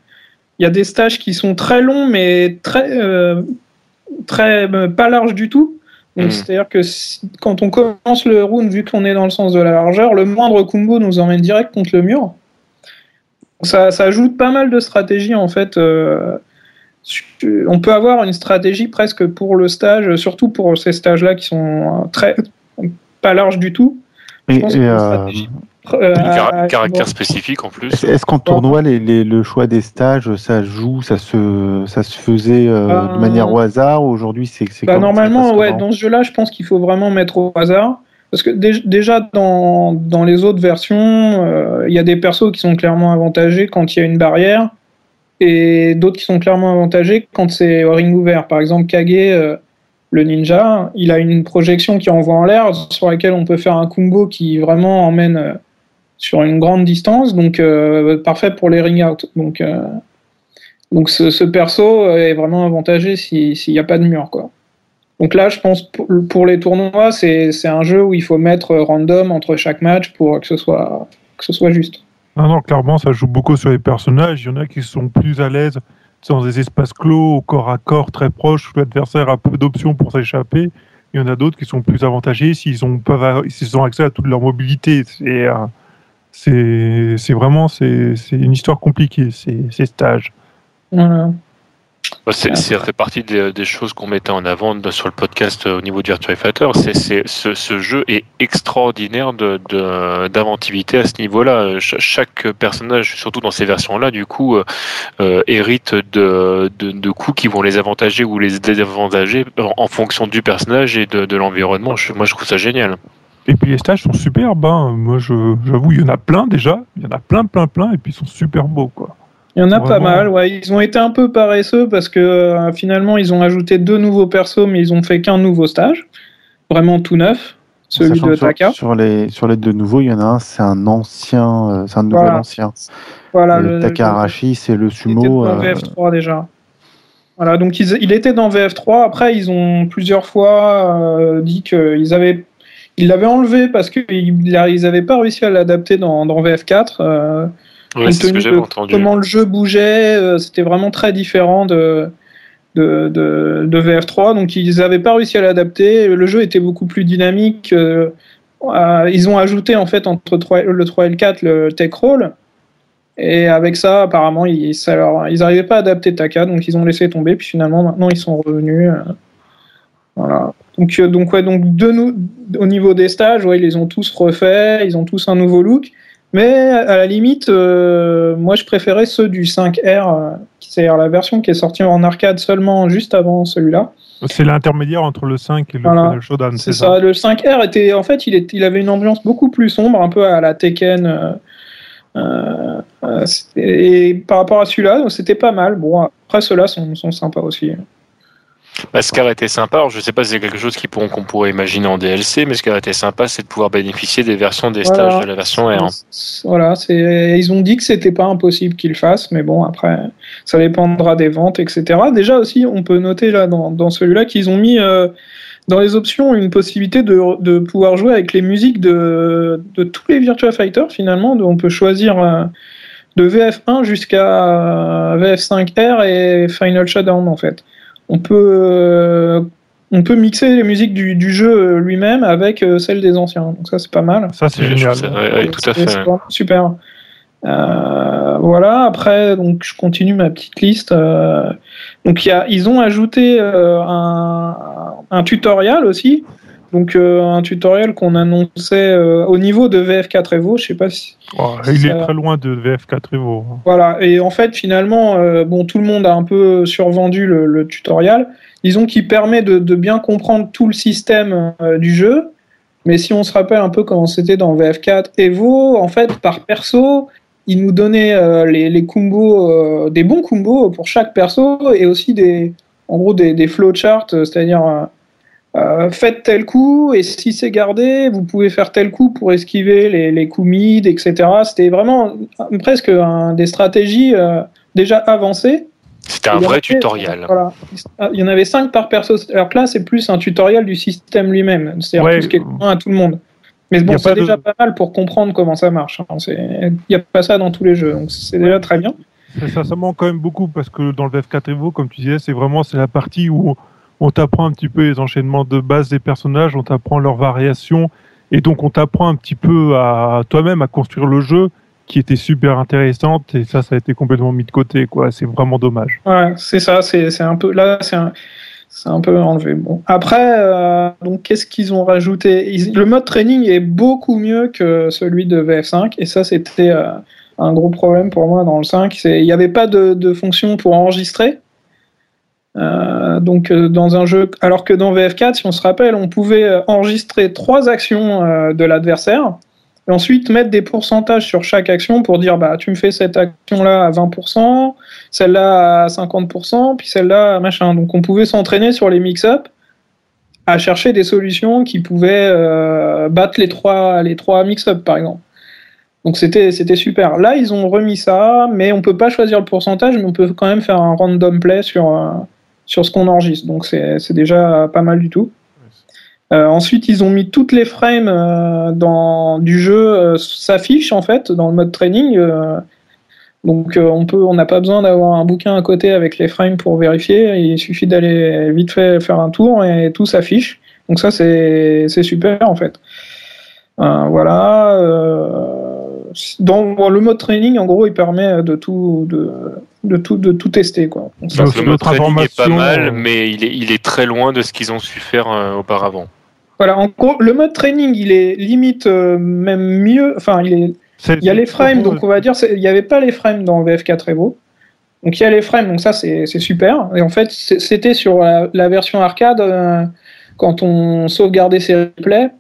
Il y a des stages qui sont très longs, mais très, euh, très euh, pas larges du tout. Donc Mhm. c'est-à-dire que si- quand on commence le round, vu qu'on est dans le sens de la largeur, le moindre combo nous emmène direct contre le mur. Ça, ça ajoute pas mal de stratégies en fait. euh, on peut avoir une stratégie presque pour le stage, surtout pour ces stages-là qui sont euh, très pas larges du tout. Je Et- pense et, euh, Euh, car- caractère spécifique en plus. Est-ce qu'en tournoi, les, les- le choix des stages, ça joue, ça se, ça se faisait euh, Euh, de manière au hasard ou Aujourd'hui, c'est Bah, normalement, ouais, dans ce jeu-là, je pense qu'il faut vraiment mettre au hasard. Parce que dé- déjà, dans, dans les autres versions, euh, il y a des persos qui sont clairement avantagés quand il y a une barrière, et d'autres qui sont clairement avantagés quand c'est au ring ouvert. Par exemple, Kage, euh, le ninja, il a une projection qui envoie en l'air, sur laquelle on peut faire un combo qui vraiment emmène euh, sur une grande distance, donc parfait pour les ring out. Donc, donc ce, perso est vraiment avantagé si- s'il n'y a pas de mur, quoi. Donc là, je pense pour, les tournois, c'est un jeu où il faut mettre random entre chaque match pour que ce soit, que ce soit juste. Non, non, clairement, ça joue beaucoup sur les personnages. Il y en a qui sont plus à l'aise dans des espaces clos, au corps à corps, très proches, où l'adversaire a peu d'options pour s'échapper. Il y en a d'autres qui sont plus avantagés s'ils ont, ont accès à toute leur mobilité. C'est euh, vraiment c'est c'est une histoire compliquée, ces, ces stages. Voilà. Bah, c'est- Ça fait partie des, des choses qu'on mettait en avant sur le podcast euh, au niveau du Virtua Fighter. C'est, ce, ce jeu est extraordinaire de, d'inventivité à ce niveau-là. Ch- chaque personnage, surtout dans ces versions-là, du coup, euh, euh, hérite de, de, de coups qui vont les avantager ou les désavantager en, en fonction du personnage et de, de l'environnement. Moi, je trouve ça génial. Et puis les stages sont superbes. hein. Moi, je- j'avoue, il y en a plein déjà. Il y en a plein, plein, plein. Et puis ils sont super beaux, quoi. Il y en a pas mal, ouais. Ils ont été un peu paresseux parce que euh, finalement, ils ont ajouté deux nouveaux persos, mais ils ont fait qu'un nouveau stage. Vraiment tout neuf. Celui de sur, Taka. sur les sur les deux nouveaux, il y en a un, c'est un ancien, euh, c'est un nouvel Voilà. ancien. Voilà, le, Takaharashi, c'est le Il était sumo. dans euh, VF3 déjà. Voilà, donc ils- il était dans VF3. Après, ils ont plusieurs fois euh, dit qu'ils avaient, ils l'avaient enlevé parce qu'ils n'avaient pas réussi à l'adapter dans, dans VF4. Euh, Ouais, compte c'est ce que tenu j'avais de entendu. comment le jeu bougeait, euh, c'était vraiment très différent de, de, de, de VF3. Donc ils n'avaient pas réussi à l'adapter. Le jeu était beaucoup plus dynamique. euh, ils ont ajouté en fait entre 3 le 3 et le 4 le tech roll. Et avec ça, apparemment, ils n'arrivaient pas à adapter Taka, donc ils ont laissé tomber. Puis finalement, maintenant, ils sont revenus. voilà. Donc, donc, ouais, donc de nous, au niveau des stages, ouais, ils les ont tous refaits, ils ont tous un nouveau look. Mais à la limite, euh, moi je préférais ceux du 5R, euh, c'est-à-dire la version qui est sortie en arcade seulement juste avant celui-là. C'est l'intermédiaire entre le 5 et le Voilà. Final Showdown, C'est ça. ça? Le 5R était, en fait, il, est, il avait une ambiance beaucoup plus sombre, un peu à la Tekken. euh, et par rapport à celui-là, c'était pas mal. Bon, après ceux-là sont, sont sympas aussi. Bah, ce qui aurait été sympa, alors je sais pas si c'est quelque chose qu'on pourrait imaginer en DLC, mais ce qui aurait été sympa, c'est de pouvoir bénéficier des versions des Voilà. stages de la version R. hein. Voilà, ils ont dit que c'était pas impossible qu'ils le fassent, mais bon après ça dépendra des ventes, etc. Déjà aussi, on peut noter là dans, dans celui-là qu'ils ont mis euh, dans les options une possibilité de, de pouvoir jouer avec les musiques de, de tous les Virtua Fighter finalement. On peut choisir euh, de VF1 jusqu'à euh, VF5R et Final Showdown en fait. On peut euh, on peut mixer les musiques du, du jeu lui-même avec euh, celles des anciens. Donc ça c'est pas mal. Ça, c'est génial. trouve ça- ouais, ouais, tout à C'est- fait. c'est vraiment super. Euh, voilà, après, donc je continue ma petite liste. euh, donc il y a, ils ont ajouté euh, un, un tutoriel aussi. Donc euh, un tutoriel qu'on annonçait euh, au niveau de VF4 Evo, je sais pas si. Oh, il est très loin de VF4 Evo. Voilà, et en fait finalement, euh, bon, tout le monde a un peu survendu le, le tutoriel. Disons qu'il permet de, de bien comprendre tout le système du jeu. Mais si on se rappelle un peu comment c'était dans VF4 Evo, en fait, par perso, il nous donnait les, les combos, des bons combos pour chaque perso et aussi des, en gros, des, des flowcharts, c'est-à-dire euh, faites tel coup et si c'est gardé, vous pouvez faire tel coup pour esquiver les, les coups mid, etc. C'était vraiment euh, presque un, des stratégies euh, déjà avancées. C'était un vrai tutoriel. Voilà. Il y en avait 5 par perso. Alors que là, c'est plus un tutoriel du système lui-même. C'est-à-dire Ouais. tout ce qui est commun à tout le monde. Mais bon, a c'est de- déjà pas mal pour comprendre comment ça marche. hein. Il n'y a pas ça dans tous les jeux. Donc c'est déjà très bien. Ça, ça, ça manque quand même beaucoup parce que dans le VF4 Evo, comme tu disais, c'est vraiment c'est la partie où on t'apprend un petit peu les enchaînements de base des personnages, on t'apprend leurs variations et donc on t'apprend un petit peu à toi-même à construire le jeu qui était super intéressante et ça, ça a été complètement mis de côté quoi. C'est vraiment dommage. Ouais, c'est ça. C'est un peu là, c'est un, c'est un peu enlevé. Bon. Après, euh, donc qu'est-ce qu'ils ont rajouté? Le mode training est beaucoup mieux que celui de VF5 et ça, c'était euh, un gros problème pour moi dans le 5. C'est il n'y avait pas de fonction pour enregistrer. Euh, donc euh, dans un jeu, alors que dans VF4, si on se rappelle, on pouvait euh, enregistrer trois actions de l'adversaire et ensuite mettre des pourcentages sur chaque action pour dire bah tu me fais cette action là à 20%, celle-là à 50%, puis celle-là machin. Donc on pouvait s'entraîner sur les mix-up à chercher des solutions qui pouvaient battre les trois les trois mix-up par exemple. Donc c'était super. Là ils ont remis ça, mais on peut pas choisir le pourcentage, mais on peut quand même faire un random play sur sur ce qu'on enregistre. Donc c'est déjà pas mal du tout. Euh, ensuite, ils ont mis toutes les frames euh, dans, du jeu euh, s'affichent en fait dans le mode training. euh, donc on peut, on n'a pas besoin d'avoir un bouquin à côté avec les frames pour vérifier. Il suffit d'aller vite fait faire un tour et tout s'affiche. Donc ça c'est super en fait. Voilà. Dans bon, le mode training, en gros, il permet de tout de, de tout de tout tester quoi. Ça, Le mode training est pas mal, euh, mais il est, il est très loin de ce qu'ils ont su faire euh, auparavant. Voilà, en gros, le mode training, il est limite euh, même mieux. Enfin, il est c'est- Il y a les frames, donc on va dire, il n'y avait pas les frames dans VF4 Evo. Donc il y a les frames, donc ça c'est c'est super. Et en fait, c'était sur la, la version arcade, euh, quand on sauvegardait ses replays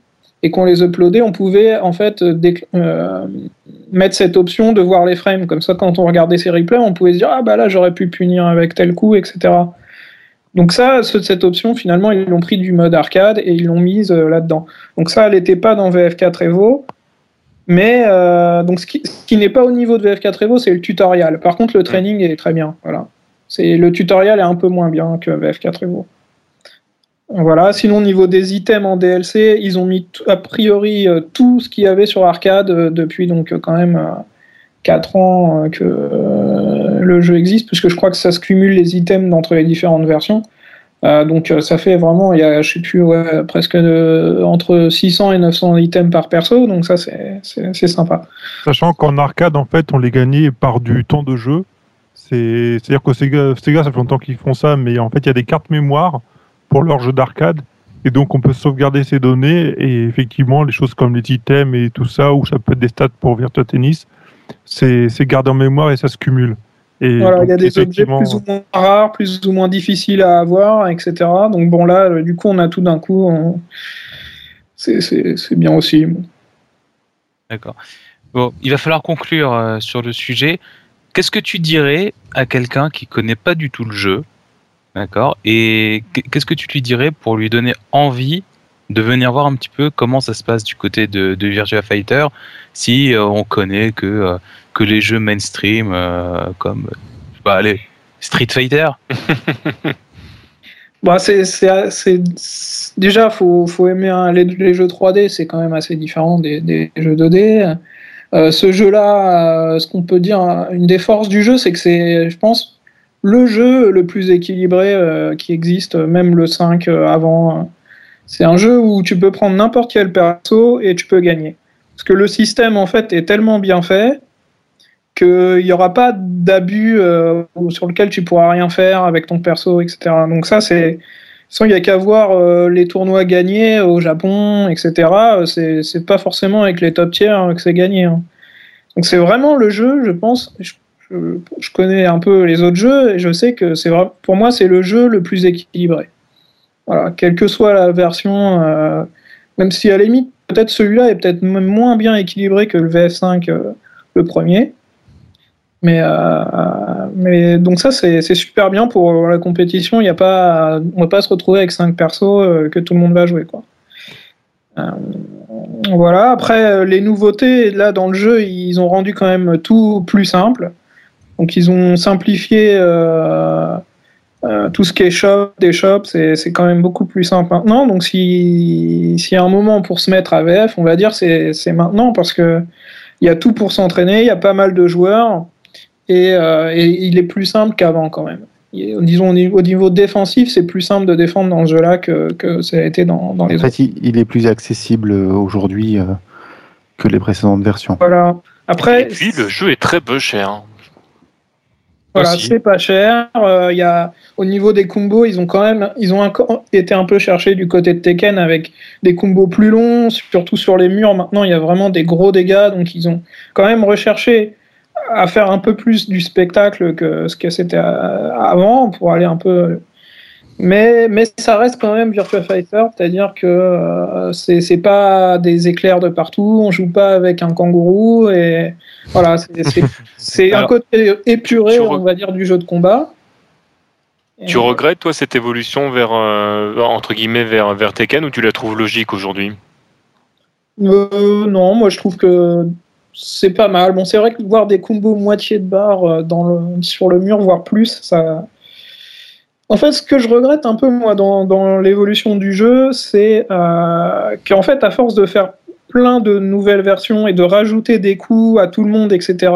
et qu'on les uploadait, on pouvait en fait euh, euh, mettre cette option de voir les frames. Comme ça, quand on regardait ses replays, on pouvait se dire ah bah là j'aurais pu punir avec tel coup, etc. Donc ça, ce- cette option, finalement, ils l'ont pris du mode arcade et ils l'ont mise euh, là-dedans. Donc ça, elle n'était pas dans VF4 Evo. Mais donc ce qui, qui n'est pas au niveau de VF4 Evo, c'est le tutoriel. Par contre, le training est très bien. Voilà. C'est le tutoriel est un peu moins bien que VF4 Evo. Voilà. Sinon, au niveau des items en DLC, ils ont mis a priori euh, tout ce qu'il y avait sur arcade euh, depuis donc euh, quand même 4 ans que le jeu existe, puisque je crois que ça se cumule les items entre les différentes versions. Donc ça fait vraiment, il y a, je sais plus, presque entre 600 et 900 items par perso, donc ça c'est sympa. Sachant qu'en arcade, en fait, on les gagnait par du temps de jeu. C'est- C'est-à-dire que Sega, ça fait longtemps qu'ils font ça, mais en fait, il y a des cartes mémoire pour leurs jeux d'arcade. Et donc, on peut sauvegarder ces données. Et effectivement, les choses comme les items et tout ça, ou ça peut être des stats pour Virtua Tennis, c'est c'est gardé en mémoire et ça se cumule. Et Voilà, il y a donc, des objets plus ou moins rares, plus ou moins difficiles à avoir, etc. Donc bon là, euh, du coup, on a tout d'un coup, on- c'est c'est- c'est bien aussi. D'accord. Bon, il va falloir conclure euh, sur le sujet. Qu'est-ce que tu dirais à quelqu'un qui connaît pas du tout le jeu, D'accord. Et qu- qu'est-ce que tu lui dirais pour lui donner envie de venir voir un petit peu comment ça se passe du côté de, de Virtua Fighter si euh, on connaît que, euh, que les jeux mainstream euh, comme allez, Street Fighter? Bah, c'est, déjà, faut, faut aimer hein, les, les jeux 3D, c'est quand même assez différent des, des jeux 2D. Euh, ce jeu-là, ce qu'on peut dire, hein, une des forces du jeu, c'est que c'est, je pense, le jeu le plus équilibré euh, qui existe, même le 5 euh, avant. euh. C'est un jeu où tu peux prendre n'importe quel perso et tu peux gagner. Parce que le système, en fait, est tellement bien fait qu'il n'y aura pas d'abus euh, sur lequel tu pourras rien faire avec ton perso, etc. Donc ça, c'est... Sans il n'y a qu'à voir euh, les tournois gagnés au Japon, etc. euh, C'est, c'est pas forcément avec les top tiers euh, que c'est gagné. hein. Donc c'est vraiment le jeu, je pense. Je- je connais un peu les autres jeux et je sais que c'est vrai, pour moi c'est le jeu le plus équilibré. Voilà, quelle que soit la version, euh, même si à la limite peut-être celui-là est peut-être moins bien équilibré que le VF5, euh, le premier. Mais, euh, donc ça c'est super bien pour la compétition. Y a pas, on va pas se retrouver avec cinq persos euh, que tout le monde va jouer quoi. Euh, voilà. Après euh, les nouveautés là dans le jeu, ils ont rendu quand même tout plus simple. Donc ils ont simplifié euh, euh, tout ce qui est shop, des shops, c'est c'est quand même beaucoup plus simple maintenant. Donc si s'il y a un moment pour se mettre à VF, on va dire c'est c'est maintenant parce que il y a tout pour s'entraîner, il y a pas mal de joueurs et, euh, et il est plus simple qu'avant quand même. Disons au niveau, au niveau défensif, c'est plus simple de défendre dans ce jeu-là que, que ça a été dans, dans les En autres. fait, il, il est plus accessible aujourd'hui que les précédentes versions. Voilà. Après, Et puis le jeu est très peu cher. Voilà, c'est pas cher. Euh, il y a, au niveau des combos, ils ont quand même ils ont été un peu cherchés du côté de Tekken avec des combos plus longs, surtout sur les murs. Maintenant, il y a vraiment des gros dégâts, donc ils ont quand même recherché à faire un peu plus du spectacle que ce que c'était euh, avant pour aller un peu. Mais, mais ça reste quand même Virtua Fighter, c'est-à-dire que euh, c'est pas des éclairs de partout, on joue pas avec un kangourou et voilà, c'est- un côté épuré, on va dire, du jeu de combat. Tu Et- regrettes toi cette évolution vers euh, entre guillemets vers vers Tekken ou tu la trouves logique aujourd'hui? Euh, non, moi je trouve que c'est pas mal. Bon, c'est vrai que voir des combos moitié de barre euh, dans le, sur le mur, voire plus, ça. En fait, ce que je regrette un peu moi dans, dans l'évolution du jeu, c'est euh, qu'en fait, à force de faire plein de nouvelles versions et de rajouter des coups à tout le monde, etc.,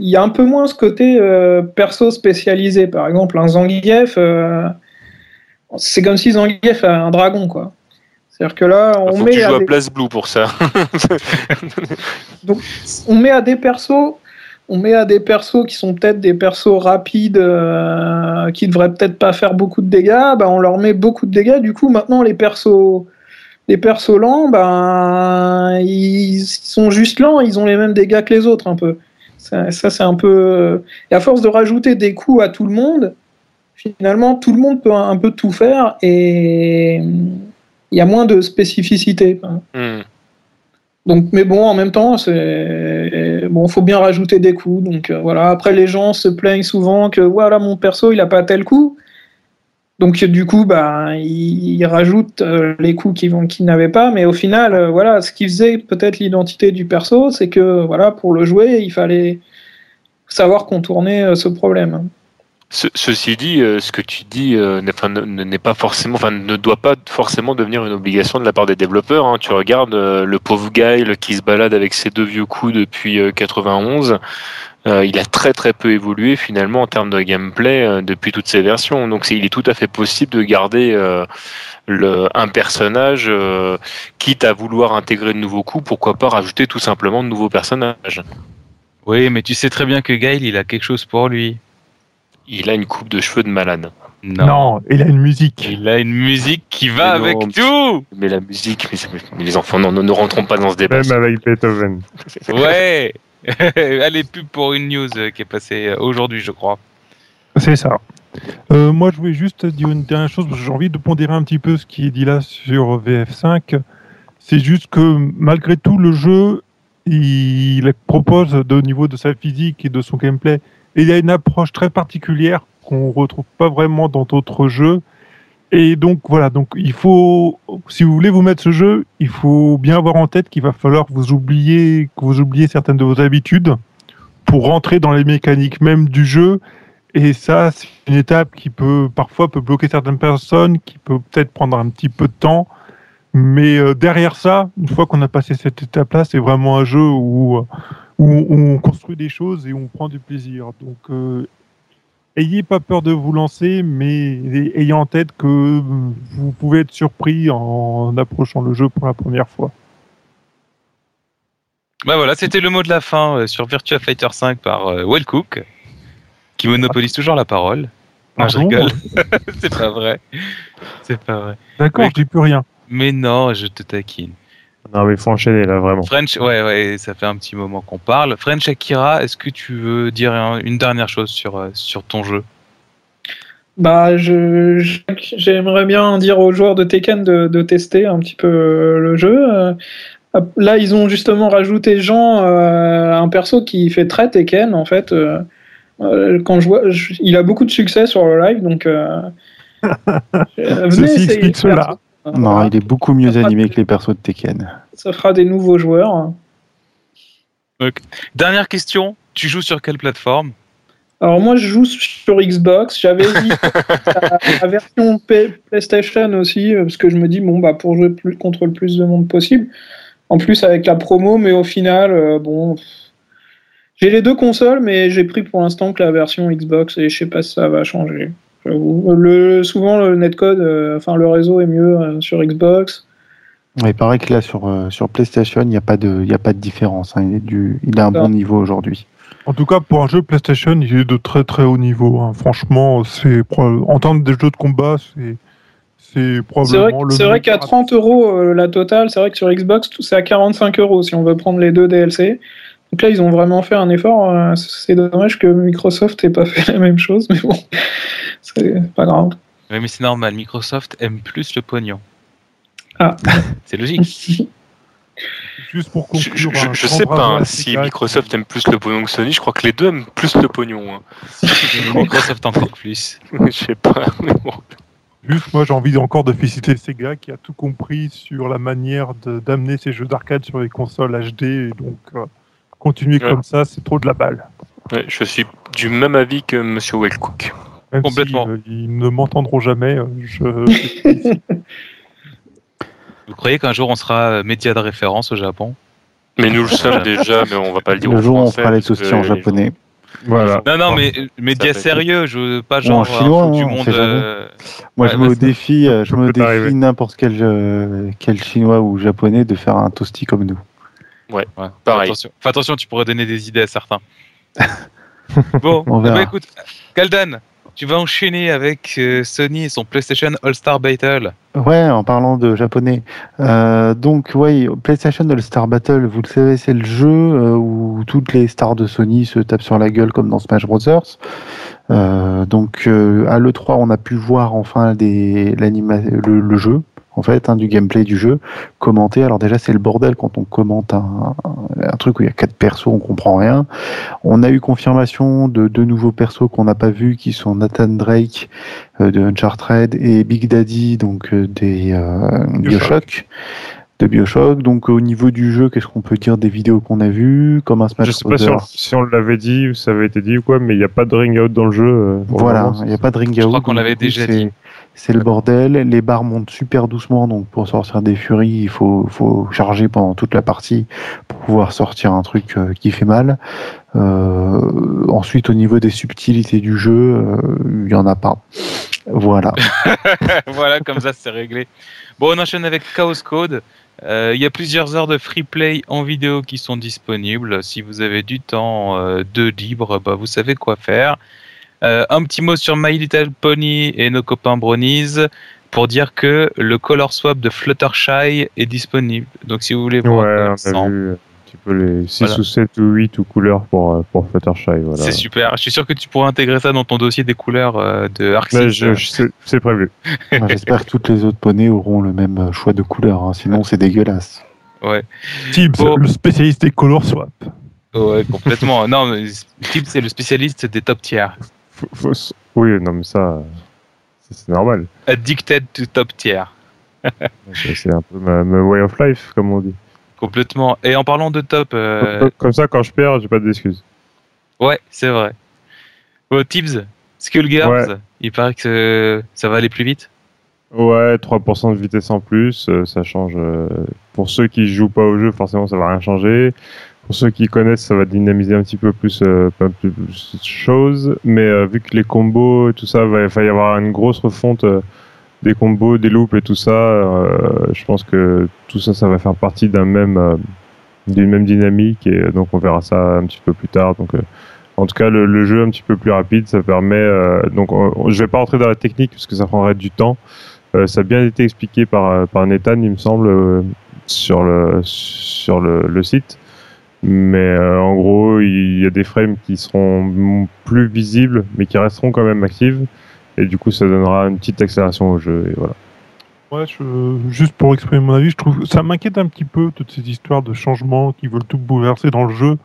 il y a un peu moins ce côté euh, perso spécialisé. Par exemple, un Zangief, euh, c'est comme si Zangief a un dragon, quoi. C'est-à-dire que là, on Faut que met tu à joues à des- Place Blue pour ça. on met à des persos on met à des persos qui sont peut-être des persos rapides euh, qui devraient peut-être pas faire beaucoup de dégâts bah, on leur met beaucoup de dégâts. Du coup maintenant les persos les persos lents ben ils sont juste lents ils ont les mêmes dégâts que les autres un peu. Ça, c'est un peu et à force de rajouter des coups à tout le monde finalement tout le monde peut un, peu tout faire et il y a moins de spécificité. Donc, mais bon, en même temps, c'est bon, faut bien rajouter des coups. Donc euh, voilà. Après, les gens se plaignent souvent que voilà, mon perso, il a pas tel coup. Donc du coup, bah, ils, ils rajoutent euh, les coups qu'ils n'avaient pas. Mais au final, euh, voilà, ce qui faisait peut-être l'identité du perso, c'est que voilà, pour le jouer, il fallait savoir contourner ce problème. Ce- ceci dit, euh, ce que tu dis euh, n'est pas forcément, ne doit pas forcément devenir une obligation de la part des développeurs. hein. Tu regardes euh, le pauvre Guile qui se balade avec ses deux vieux coups depuis euh, 91. euh, il a très très peu évolué finalement en termes de gameplay depuis toutes ces versions. Donc il est tout à fait possible de garder le, un personnage, quitte à vouloir intégrer de nouveaux coups, pourquoi pas rajouter tout simplement de nouveaux personnages. Oui, mais tu sais très bien que Gail, il a quelque chose pour lui. Il a une coupe de cheveux de malade. Non. Non, il a une musique. Il a une musique qui va Mais avec tout Mais la musique, mais, c'est- mais les enfants, non, ne, ne rentrons pas dans ce débat. Même avec Beethoven. Ouais Allez, pub pour une news euh, qui est passée euh, aujourd'hui, je crois. C'est ça. Euh, moi, je voulais juste dire une dernière chose, parce que j'ai envie de pondérer un petit peu ce qui est dit là sur VF5. C'est juste que malgré tout, le jeu, il propose, au niveau de sa physique et de son gameplay, il y a une approche très particulière qu'on retrouve pas vraiment dans d'autres jeux. Et donc voilà, donc il faut, si vous voulez vous mettre ce jeu, il faut bien avoir en tête qu'il va falloir vous oublier, que vous oubliez certaines de vos habitudes pour rentrer dans les mécaniques même du jeu. Et ça, c'est une étape qui peut parfois peut bloquer certaines personnes, qui peut peut-être prendre un petit peu de temps. Mais euh, derrière ça, une fois qu'on a passé cette étape-là, c'est vraiment un jeu où, où on construit des choses et on prend du plaisir. Donc, euh, ayez pas peur de vous lancer, mais ayez en tête que vous pouvez être surpris en approchant le jeu pour la première fois. Bah voilà, c'était le mot de la fin euh, sur Virtua Fighter 5 par euh, Wellcook, qui monopolise toujours la parole. Non, je rigole. c'est pas vrai. C'est pas vrai. D'accord, je dis plus rien. Mais non, je te taquine. Non, mais il faut enchaîner là, vraiment. French, ouais, ouais, ça fait un petit moment qu'on parle. French Akira, est-ce que tu veux dire un- une dernière chose sur, euh, sur ton jeu? Bah, je, j'aimerais bien dire aux joueurs de Tekken de, de tester un petit peu euh, le jeu. Euh, Là, ils ont justement rajouté Jean, euh, un perso qui fait très Tekken en fait. Euh, quand je vois, je- il a beaucoup de succès sur le live, donc euh, venez Ceci explique cela. Non, Voilà. il est beaucoup mieux animé que les persos de Tekken. Ça fera des nouveaux joueurs. Dernière question, tu joues sur quelle plateforme? Alors moi, je joue sur Xbox. J'avais dit la, la version PlayStation aussi, euh, parce que je me dis bon bah pour jouer plus, contre le plus de monde possible. En plus avec la promo, mais au final, euh, bon, j'ai les deux consoles, mais j'ai pris pour l'instant que la version Xbox et je sais pas si ça va changer. Le, souvent le netcode, euh, enfin le réseau est mieux euh, sur Xbox. Ouais, il paraît que là, sur, euh, sur PlayStation, il n'y a, pas de- il y a pas de différence. hein. Il, est du, il a un bon niveau aujourd'hui. En tout cas, pour un jeu PlayStation, il est de très très haut niveau. hein. Franchement, c'est en termes de jeux de combat, c'est c'est vrai, probablement le. c'est vrai qu'à 30 euros euh, la totale, c'est vrai que sur Xbox, tout- c'est à 45 euros si on veut prendre les deux DLC. Donc là, ils ont vraiment fait un effort. euh, C'est dommage que Microsoft n'ait pas fait la même chose, mais bon, c'est pas grave. Oui, mais c'est normal, Microsoft aime plus le pognon. Ah. C'est logique. Juste pour Je, je- conclure. un je grand sais pas hein, si Microsoft aime plus le pognon que Sony. Je crois que les deux aiment plus le pognon. hein. Microsoft encore plus. je sais pas. mais bon. Juste, moi, j'ai envie encore de féliciter Sega qui a tout compris sur la manière d'amener ses jeux d'arcade sur les consoles HD. Et donc, euh, continuer Ouais. comme ça, c'est trop de la balle. Ouais, je suis du même avis que Monsieur Wellcook. Même Complètement. Si, euh, ils ne m'entendront jamais. euh, je... Vous croyez qu'un jour on sera euh, média de référence au Japon? Mais nous le sommes déjà, mais on va pas le dire Le jour où on fera les toasties en japonais. Voilà. Non, non, mais euh, média fait sérieux, je veux pas Ou genre en chinois, du hein, on monde. euh, Moi, Ouais, je me bah, je me peut arriver. défie n'importe quel, euh, quel chinois ou japonais de faire un toasty comme nous. Ouais, Pareil. Attention. Fais attention, tu pourrais donner des idées à certains. bon, On verra. ben, écoute, Kaldan, tu vas enchaîner avec euh, Sony et son PlayStation All-Star Battle. Ouais, en parlant de japonais. Euh, donc, ouais, PlayStation All-Star Battle, vous le savez, c'est le jeu euh, où toutes les stars de Sony se tapent sur la gueule comme dans Smash Bros. Donc, à l'E3, on a pu voir enfin des, le jeu, en fait, hein, du gameplay du jeu, commenté. Alors, déjà, c'est le bordel quand on commente un, un truc où il y a quatre persos, on comprend rien. On a eu confirmation de deux nouveaux persos qu'on n'a pas vus, qui sont Nathan Drake euh, de Uncharted et Big Daddy, donc euh, des euh, Bioshock. De Bioshock. Donc, au niveau du jeu, qu'est-ce qu'on peut dire des vidéos qu'on a vues, comme un Smash Je sais pas si on, si on l'avait dit ou ça avait été dit ou quoi, mais il n'y a pas de ring out dans le jeu. euh, Voilà, il n'y a pas de ring Je out. crois qu'on l'avait déjà dit. C'est le bordel. Les barres montent super doucement, donc pour sortir des furies, il faut, faut charger pendant toute la partie pour pouvoir sortir un truc euh, qui fait mal. Euh, ensuite, au niveau des subtilités du jeu, euh, il y en a pas. Voilà. voilà, comme ça c'est réglé. Bon, on enchaîne avec Chaos Code. Euh, Il y a plusieurs heures de free play en vidéo qui sont disponibles. Si vous avez du temps euh, de libre, bah, vous savez quoi faire. Euh, un petit mot sur My Little Pony et nos copains Bronies pour dire que le color swap de Fluttershy est disponible. Donc si vous voulez voir Ouais, on a vu un petit peu les 6 Voilà. ou 7 ou 8 ou couleurs pour, euh, pour Fluttershy. Voilà. c'est super. Je suis sûr que tu pourras intégrer ça dans ton dossier des couleurs euh, de Arc Là, Six. je- je- c'est- prévu. Moi, J'espère que toutes les autres poneys auront le même choix de couleur, hein, sinon c'est dégueulasse. Ouais. Tibbs, Bon. le spécialiste des color swap. Ouais, complètement. non, mais Tim, c'est le spécialiste des top tiers. Oui, non, mais ça, c'est normal. Addicted to top tier. C'est un peu ma, ma way of life, comme on dit. Complètement. Et en parlant de top, euh, Comme- ça, quand je perds, j'ai pas d'excuses. ouais, c'est vrai. Oh, Tibbs, Skullgirls, il paraît que ça va aller plus vite. Ouais, 3% de vitesse en plus, euh, ça change. euh, pour ceux qui jouent pas au jeu, forcément, ça va rien changer. Pour ceux qui connaissent, ça va dynamiser un petit peu plus, euh, pas plus de choses. Mais euh, vu que les combos et tout ça, va, il va y avoir une grosse refonte euh, des combos, des loops et tout ça. euh, je pense que tout ça, ça va faire partie d'un même, euh, d'une même dynamique et donc on verra ça un petit peu plus tard. Donc, en tout cas, le, le jeu un petit peu plus rapide, ça permet. donc, on- je vais pas rentrer dans la technique parce que ça prendrait du temps. Ça a bien été expliqué par, par Nathan, il me semble, sur le, sur le, le site. Mais euh, en gros, il y a des frames qui seront plus visibles, mais qui resteront quand même actives. Et du coup, ça donnera une petite accélération au jeu. Et voilà. Ouais, juste pour exprimer mon avis, je trouve ça m'inquiète un petit peu toutes ces histoires de changements qui veulent tout bouleverser dans le jeu.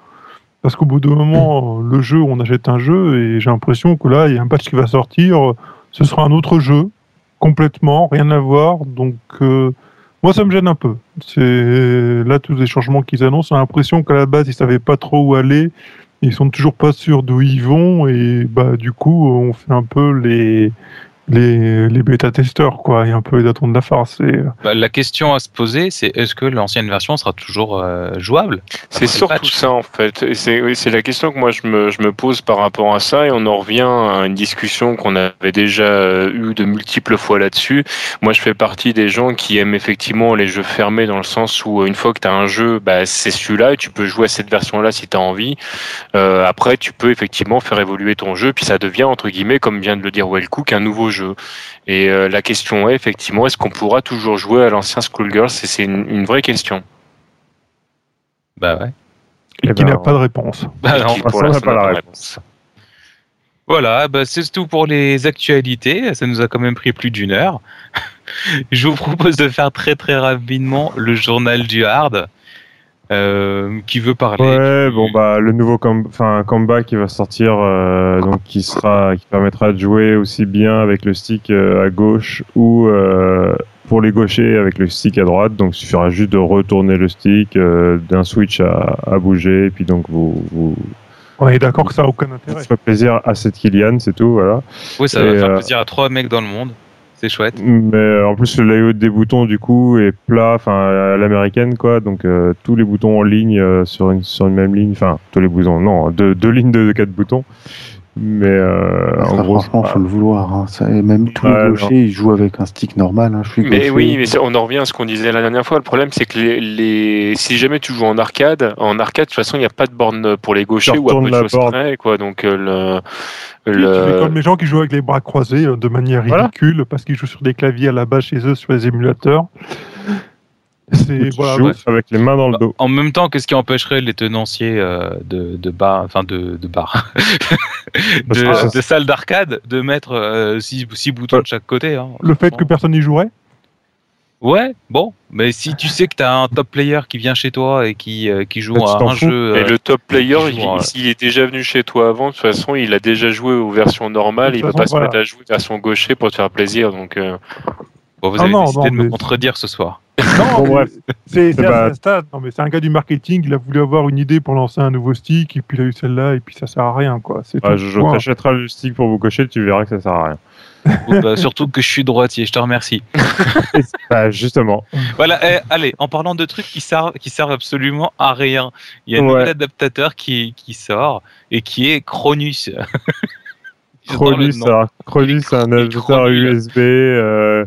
Parce qu'au bout d'un moment, le jeu, on achète un jeu et j'ai l'impression que là, il y a un patch qui va sortir, ce sera un autre jeu, complètement, rien à voir. Donc, euh, moi, ça me gêne un peu. C'est là tous les changements qu'ils annoncent, j'ai l'impression qu'à la base, ils savaient pas trop où aller, ils sont toujours pas sûrs d'où ils vont et bah du coup, on fait un peu les les, les bêta-testeurs, quoi, et un peu les datons de la farce. Et, euh, Bah, la question à se poser, c'est est-ce que l'ancienne version sera toujours euh, jouable? C'est surtout ça en fait. C'est oui, c'est la question que moi je me, je me pose par rapport à ça et on en revient à une discussion qu'on avait déjà euh, eue de multiples fois là-dessus. Moi je fais partie des gens qui aiment effectivement les jeux fermés dans le sens où une fois que tu as un jeu, bah, c'est celui-là et tu peux jouer à cette version-là si tu as envie. Euh, après tu peux effectivement faire évoluer ton jeu puis ça devient entre guillemets comme vient de le dire Wellcook un nouveau jeu. Et euh, la question est effectivement est-ce qu'on pourra toujours jouer à l'ancien Schoolgirls? C'est une, une vraie question. Bah ouais. et Eh qui ben, n'a pas de réponse. Bah non. qui, pour ça, n'a pas la réponse. Voilà, bah c'est tout pour les actualités. Ça nous a quand même pris plus d'une heure. Je vous propose de faire très très rapidement le journal du hard. Euh, qui veut parler Ouais, du- bon bah le nouveau com enfin, combat qui va sortir, euh, donc qui sera, qui permettra de jouer aussi bien avec le stick euh, à gauche ou euh, pour les gauchers avec le stick à droite. Donc il suffira juste de retourner le stick euh, d'un switch à, à bouger, et puis donc vous vous, On est d'accord que ça n'a aucun intérêt. ferez plaisir à cette Kylian, c'est tout, voilà. Oui, ça va faire euh, plaisir à trois mecs dans le monde. C'est chouette. Mais euh, en plus, le layout des boutons, du coup, est plat, enfin, à l'américaine, quoi. Donc, euh, tous les boutons en ligne euh, sur, une, sur une même ligne. Enfin, tous les boutons, non, deux, deux lignes de quatre boutons. Mais euh, Ça, en gros, franchement, c'est faut le vouloir. hein. Ça- et même tous les gauchers, ils jouent avec un stick normal. hein. Je suis Mais gaucher. oui, mais on en revient à ce qu'on disait la dernière fois. Le problème, c'est que les, les- si jamais tu joues en arcade, en arcade, de toute façon, il n'y a pas de borne pour les gauchers ou à peu de choses près, quoi. Donc, euh, le, Tu fais comme les gens qui jouent avec les bras croisés euh, de manière Voilà. ridicule parce qu'ils jouent sur des claviers à la base chez eux sur les émulateurs. C'est tu voilà, avec les mains dans le dos. En même temps, qu'est-ce qui empêcherait les tenanciers euh, de, de bar, enfin de, de bar, salles d'arcade, de mettre euh, six, six boutons de chaque côté hein. le fait que personne n'y jouerait? Ouais, bon, mais si tu sais que t'as un top player qui vient chez toi et qui, euh, qui joue Bah, tu à un fous. jeu. et euh, le top player, euh, s'il est déjà venu chez toi avant, de toute façon, il a déjà joué aux versions normales. Il toute va pas se mettre à jouer version gaucher pour te faire plaisir. Donc, euh, bon, vous Ah avez non, décidé non, de me contredire ce soir. Non, Bon, mais bref. C'est un gars du marketing. Il a voulu avoir une idée pour lancer un nouveau stick et puis il a eu celle-là et puis ça sert à rien quoi. C'est Ah, je t'achèterai le stick pour vous cocher, tu verras que ça sert à rien. Bah, surtout que je suis droitier, je te remercie. bah, justement. Voilà, eh, allez, en parlant de trucs qui servent, qui servent absolument à rien, il y a un Ouais. nouvel adaptateur qui, qui sort et qui est Cronus. Nom. alors, c'est un adaptateur. USB, euh,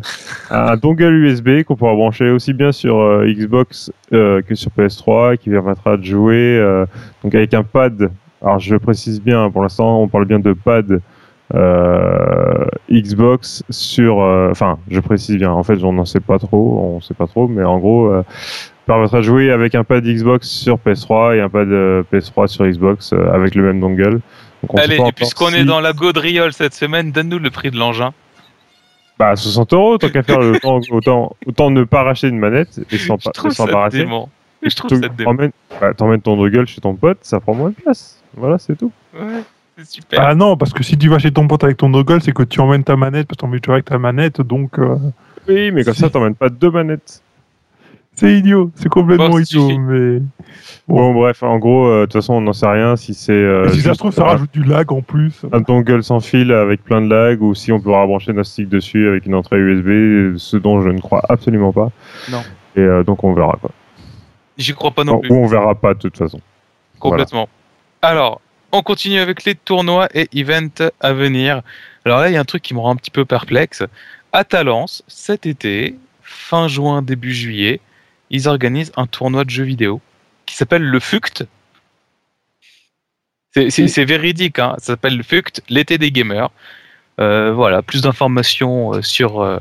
un dongle USB qu'on pourra brancher aussi bien sur euh, Xbox euh, que sur PS3, qui permettra de jouer euh, donc avec un pad. Alors je précise bien, pour l'instant on parle bien de pad euh, Xbox sur, euh, enfin je précise bien. En fait, on n'en sait pas trop, on sait pas trop, mais en gros. euh, permettra de jouer avec un pad Xbox sur PS3 et un pad euh, PS3 sur Xbox avec le même dongle. Donc, on sait Allez, et puisqu'on si- est dans la gaudriole cette semaine, donne-nous le prix de l'engin. Bah, 60 euros, tant qu'à faire, autant, autant, autant ne pas racheter une manette et s'en Je pa- trouve et s'en ça embarrasser. dément. Je trouve Tu ça dément. emmènes- bah, T'emmènes ton Druggle chez ton pote, ça prend moins de place. Voilà, c'est tout. Ouais. C'est super. Ah non, parce que si tu vas chez ton pote avec ton Noggle, c'est que tu emmènes ta manette, parce que tu jouer avec ta manette, donc euh, Oui, mais comme ça, t'emmènes pas deux manettes. C'est idiot, c'est complètement Bon, idiot. Mais Bon, bref, en gros, euh, de toute façon, on n'en sait rien si c'est. euh, si ça se trouve, ça rajoute du lag en plus. un dongle sans fil avec plein de lag ou si on peut rabrancher notre stick dessus avec une entrée USB, ce dont je ne crois absolument pas. Non. Et euh, donc on verra quoi. J'y crois pas non plus. ou on verra pas de toute façon. Complètement. Alors, on continue avec les tournois et events à venir. Alors là, il y a un truc qui me rend un petit peu perplexe. À Talence, cet été, fin juin, début juillet, ils organisent un tournoi de jeux vidéo qui s'appelle le FUCT. C'est- véridique, hein. ça s'appelle le FUCT, l'été des gamers. Euh, voilà, plus d'informations euh, sur, euh,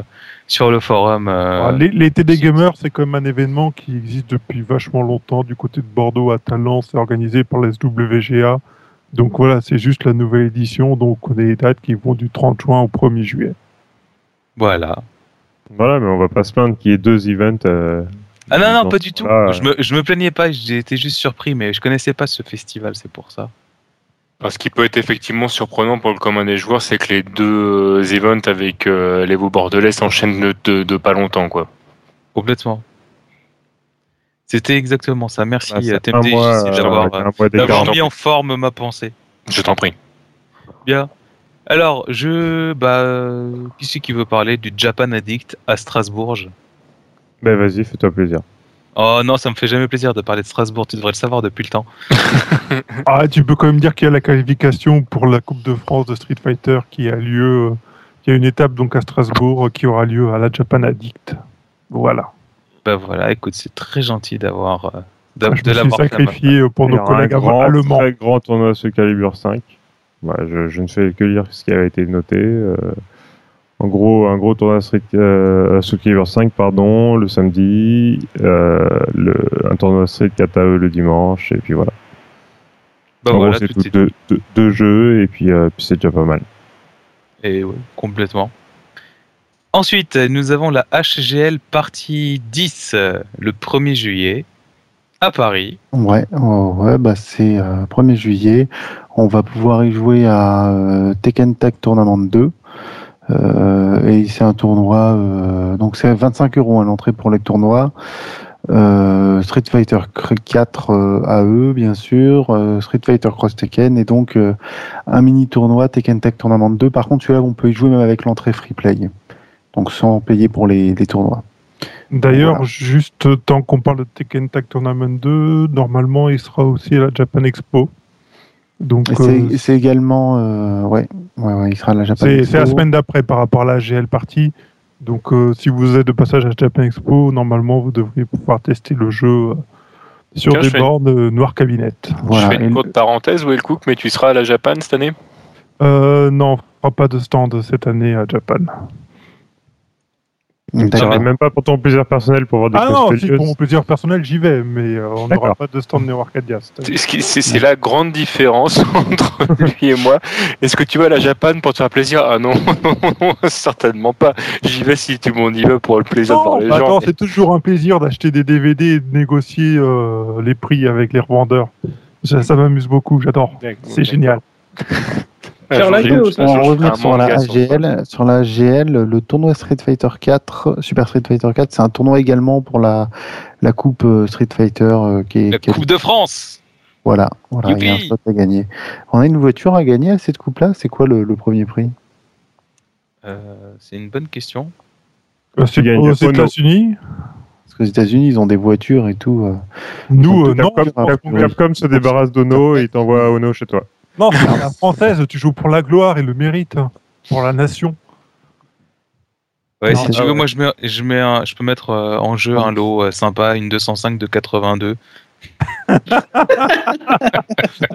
sur le forum. euh, Ah, l'é- L'été des gamers, c'est quand même un événement qui existe depuis vachement longtemps du côté de Bordeaux à Talence, c'est organisé par la SWGA. Donc voilà, c'est juste la nouvelle édition, donc on a des dates qui vont du 30 juin au 1er juillet. Voilà. Voilà, mais on va pas se plaindre qu'il y ait deux events. euh, Ah non, non, pas du tout. temps-là. Je me, je me plaignais pas, j'étais juste surpris, mais je connaissais pas ce festival, c'est pour ça. Ce qui peut être effectivement surprenant pour le commun des joueurs, c'est que les deux euh, events avec euh, les Vaux Bordelais s'enchaînent de, de- de pas longtemps, quoi. Complètement. C'était exactement ça. Merci, bah, euh, TMDJ, d'avoir mis en forme ma pensée. Je t'en prie. Bien. Alors, je. Bah. Qui c'est qui veut parler du Japan Addict à Strasbourg? Ben vas-y, fais-toi plaisir. Oh non, ça me fait jamais plaisir de parler de Strasbourg, tu devrais le savoir depuis le temps. Ah, tu peux quand même dire qu'il y a la qualification pour la Coupe de France de Street Fighter qui a lieu, euh, il y a une étape donc à Strasbourg euh, qui aura lieu à la Japan Addict. Voilà. Bah voilà, écoute, c'est très gentil d'avoir. euh, Je de l'avoir sacrifié euh, pour nos un collègues grand, allemands. très grand tournoi sur Calibre 5. Voilà, je, je ne fais que lire ce qui a été noté. euh, en gros, un gros tournoi Street, euh, Soul Calibur 5 pardon, le samedi, euh, le, un tournoi Street 4 AE le dimanche, et puis voilà. Bah en voilà, gros, c'est tout deux, deux- deux jeux, et puis, euh, puis c'est déjà pas mal. Et ouais, complètement. Ensuite, nous avons la HGL partie 10 euh, le 1er juillet à Paris. Ouais, oh, ouais, bah c'est euh, 1er juillet. On va pouvoir y jouer à euh, Tekken Tag Tournament 2. Euh, et c'est un tournoi, euh, donc c'est 25 euros à l'entrée pour les tournois. Euh, Street Fighter 4 euh, AE, bien sûr, euh, Street Fighter Cross Tekken, et donc un mini tournoi Tekken Tag Tournament 2. Par contre, celui-là, on peut y jouer même avec l'entrée free play, donc sans payer pour les, les tournois. D'ailleurs, Voilà. juste tant qu'on parle de Tekken Tag Tournament 2, normalement il sera aussi à la Japan Expo. Donc Et euh, C'est également, euh, ouais, ouais, ouais, il sera à la Japan c'est Expo. c'est la semaine d'après par rapport à la GL partie. Donc euh, si vous êtes de passage à Japan Expo, normalement vous devriez pouvoir tester le jeu euh, sur des bornes euh, noir cabinet. Voilà. je fais une courte parenthèse, Will Cook, mais tu seras à la Japan cette année? Euh, non, on fera pas de stand cette année à Japan. Seras même pas pour ton plaisir personnel pour voir des Ah non, si, pour mon plaisir personnel, j'y vais, mais euh, on n'aura pas de stand Neo Arcadia. C'est la grande différence entre lui et moi. Est-ce que tu vas à la Japan pour te faire plaisir? Ah non, non, non, certainement pas. J'y vais si tout le monde y va pour le plaisir de voir Non, les bah gens. attends, c'est toujours un plaisir d'acheter des DVD et de négocier euh, les prix avec les revendeurs. Ça, ça m'amuse beaucoup, j'adore. C'est génial. Faire la revenir sur la. AGL. Sur la AGL, le tournoi Street Fighter 4, Super Street Fighter 4, c'est un tournoi également pour la, la coupe euh, Street Fighter euh, qui est, La qui est- Coupe de France voilà, voilà, il y a un slot à gagner. On a une voiture à gagner à cette coupe-là. C'est quoi le, le premier prix? Euh, C'est une bonne question. Euh, C'est gagnes aux. États-Unis? Parce qu'aux États-Unis, ils ont des voitures et tout. euh. Nous, euh, non, Capcom, se débarrasse d'Ono et il t'envoie Ono chez toi. Non, c'est la française. Tu joues pour la gloire et le mérite, hein, pour la nation. Ouais, Non, si tu veux, ouais. moi je, mets, je, mets un- je peux mettre euh, en jeu un lot euh, sympa, une 205 de 82.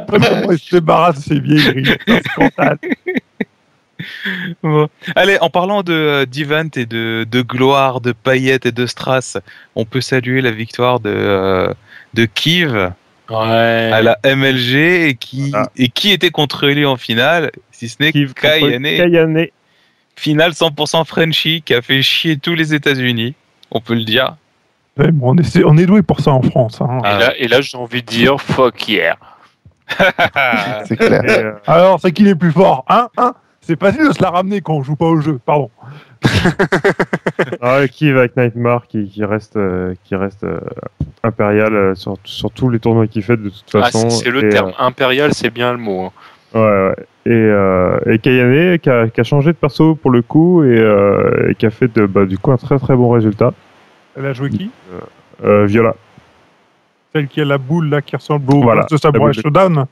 Comment ils se débarrassent de ces vieilleries. Bon. Allez, en parlant de euh, d'event et de, de gloire, de paillettes et de strass, on peut saluer la victoire de, euh, de Kiev Ouais. à la MLG et qui, Voilà. et qui était contre lui en finale, si ce n'est Kayane. Kayane. Finale 100% Frenchy qui a fait chier tous les États-Unis, on peut le dire. Ouais, bon, on, est, on est doué pour ça en France. hein. Et là, et là j'ai envie de dire fuck yeah. C'est clair. Euh, Alors, c'est qui les plus forts Hein Hein C'est facile de se la ramener quand on joue pas au jeu. Pardon. ah, qui va avec Nightmare qui, qui reste, euh, qui reste euh, impérial euh, sur, sur tous les tournois qu'il fait de toute Ah, façon. c'est c'est le Et, terme. Impérial, c'est bien le mot. hein. Ouais, ouais. Et, euh, et Kayane qui a, qui a changé de perso pour le coup et, euh, et qui a fait de, bah, du coup un très très bon résultat. Elle a joué qui? Euh, Viola, Celle qui a la boule là qui ressemble au Voilà, de Samurai Shodown?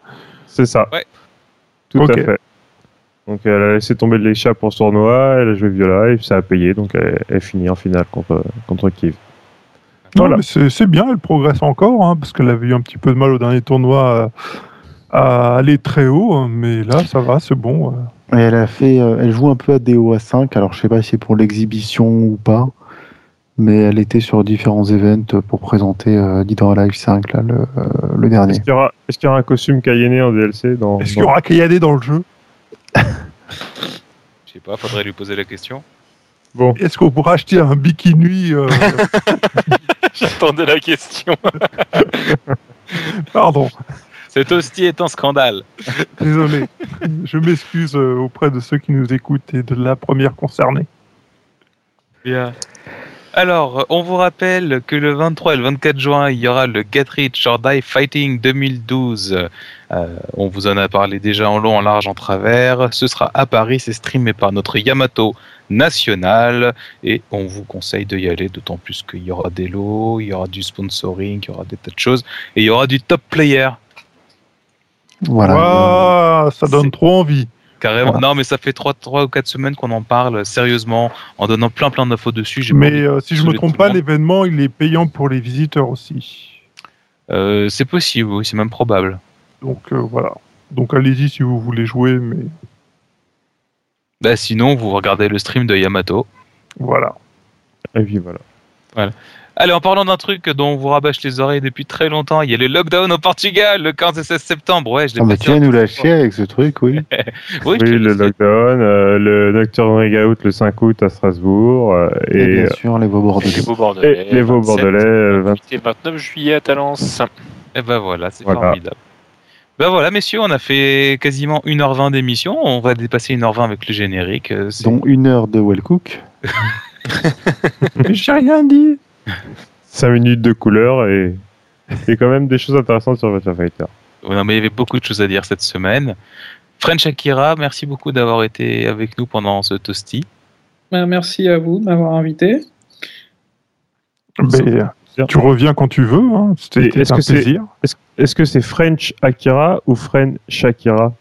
c'est ça. Ouais. Tout à fait. Donc elle a laissé tomber les chats pour ce tournoi, elle a joué Viola et ça a payé, donc elle, elle finit en finale contre, contre Kiev. Non, Voilà. mais c'est c'est bien, elle progresse encore, hein, parce qu'elle avait eu un petit peu de mal au dernier tournoi euh, à aller très haut, hein, mais là, ça va, c'est bon. euh. Et elle a fait, euh, elle joue un peu à DOA 5. Alors je sais pas si c'est pour l'exhibition ou pas, mais elle était sur différents events pour présenter euh, l'Hydra Live 5 là, le, euh, le dernier. Est-ce qu'il y, aura- y un costume Kayane en DLC dans, Est-ce qu'il y aura Kayane dans le jeu? Je sais pas, faudrait lui poser la question. Bon, Est-ce qu'on pourra acheter un bikini euh, J'attendais la question. Pardon, Cet hostie est un scandale. désolé. Je m'excuse euh, auprès de ceux qui nous écoutent et de la première concernée. Bien. Alors, on vous rappelle que le 23 et le 24 juin, il y aura le Get Rich or Die Fighting 2012. Euh, on vous en a parlé déjà en long, en large, en travers. Ce sera à Paris, c'est streamé par notre Yamato national et on vous conseille d'y aller, d'autant plus qu'il y aura des lots, il y aura du sponsoring, il y aura des tas de choses et il y aura du top player. Voilà. Ça donne trop envie. Carrément. Voilà. Non, mais ça fait 3, trois ou 4 semaines qu'on en parle sérieusement, en donnant plein plein d'infos dessus. Mais euh, si je me trompe pas, l'événement, il est payant pour les visiteurs aussi. Euh, c'est possible, oui, c'est même probable. Donc euh, voilà. Donc allez-y si vous voulez jouer, mais Bah, sinon, vous regardez le stream de Yamato. voilà. et puis voilà. Allez, en parlant d'un truc dont on vous rabâche les oreilles depuis très longtemps, il y a le lockdown au Portugal le 15 et 16 septembre. Ouais, je l'ai Ah, bah, en nous lâcher avec ce truc, oui. Oui, Oui, le lockdown, euh, le Nocturne Regaout le 5 août à Strasbourg euh, Et, et, bien sûr, les Vaux Et Bordelais. les beaux Bordelais. et les Vaux 27, Bordelais euh, 20 28 et 29 juillet à Talence. Et ben voilà, c'est Voilà. formidable. Ben voilà, messieurs, on a fait quasiment 1h20 d'émission. On va dépasser 1h20 avec le générique. euh, Dont une heure de Well Cook. Mais j'ai rien dit. 5 minutes de couleur et, et quand même des choses intéressantes sur Virtua Fighter. Ouais, non, mais il y avait beaucoup de choses à dire cette semaine. French Akira, merci beaucoup d'avoir été avec nous pendant ce toasty. Ben, merci à vous de m'avoir invité. Tu reviens quand tu veux. Hein. C'était est-ce un que c'est- plaisir. Est-ce que c'est French Akira ou French Shakira?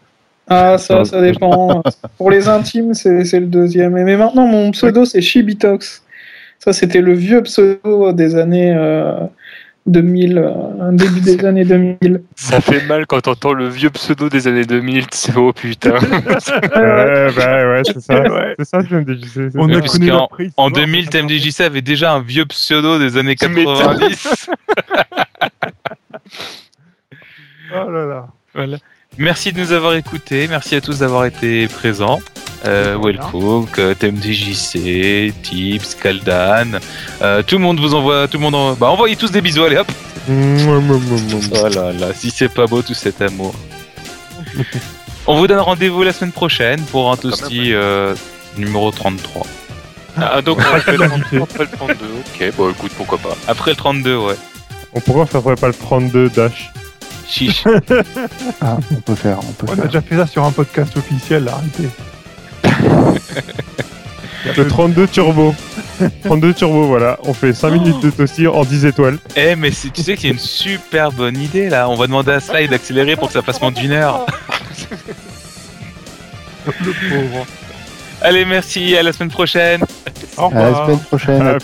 Ah, ça, ça dépend. Pour les intimes, c'est c'est le deuxième. Mais maintenant, mon pseudo, c'est Shibitox. Ça, c'était le vieux pseudo des années euh, 2000, euh, début des années 2000. Ça fait mal quand t'entends le vieux pseudo des années 2000. C'est oh putain. Ouais, bah ouais, c'est ça. Ouais. C'est ça, TMDJC. c'est On a connu prise. En 2000, TMDJC avait déjà un vieux pseudo des années Tu m'étonnes. 90. Oh là là. Voilà. Merci de nous avoir écoutés, merci à tous d'avoir été présents. Euh, Wellcook, euh, TMDJC, Tips, Kaldan, euh, tout le monde vous envoie, tout le monde, en... bah envoyez tous des bisous, allez hop. Oh là là, si c'est pas beau tout cet amour. On vous donne rendez-vous la semaine prochaine pour un toasty euh, numéro 33. Ah, donc après le 32, après le 32. Ok, bon écoute, pourquoi pas. Après le 32, ouais. On pourra faire pas le 32 Dash. Chiche. Ah, on peut faire, on peut On a déjà fait ça sur un podcast officiel, là, arrêtez. Le 32 turbo. 32 turbo, voilà. On fait 5 minutes de toasty en 10 étoiles. Eh, mais tu sais qu'il y a une super bonne idée là. On va demander à Slide d'accélérer pour que ça passe moins d'une heure. Allez, merci. À la semaine prochaine. Au À la semaine prochaine. à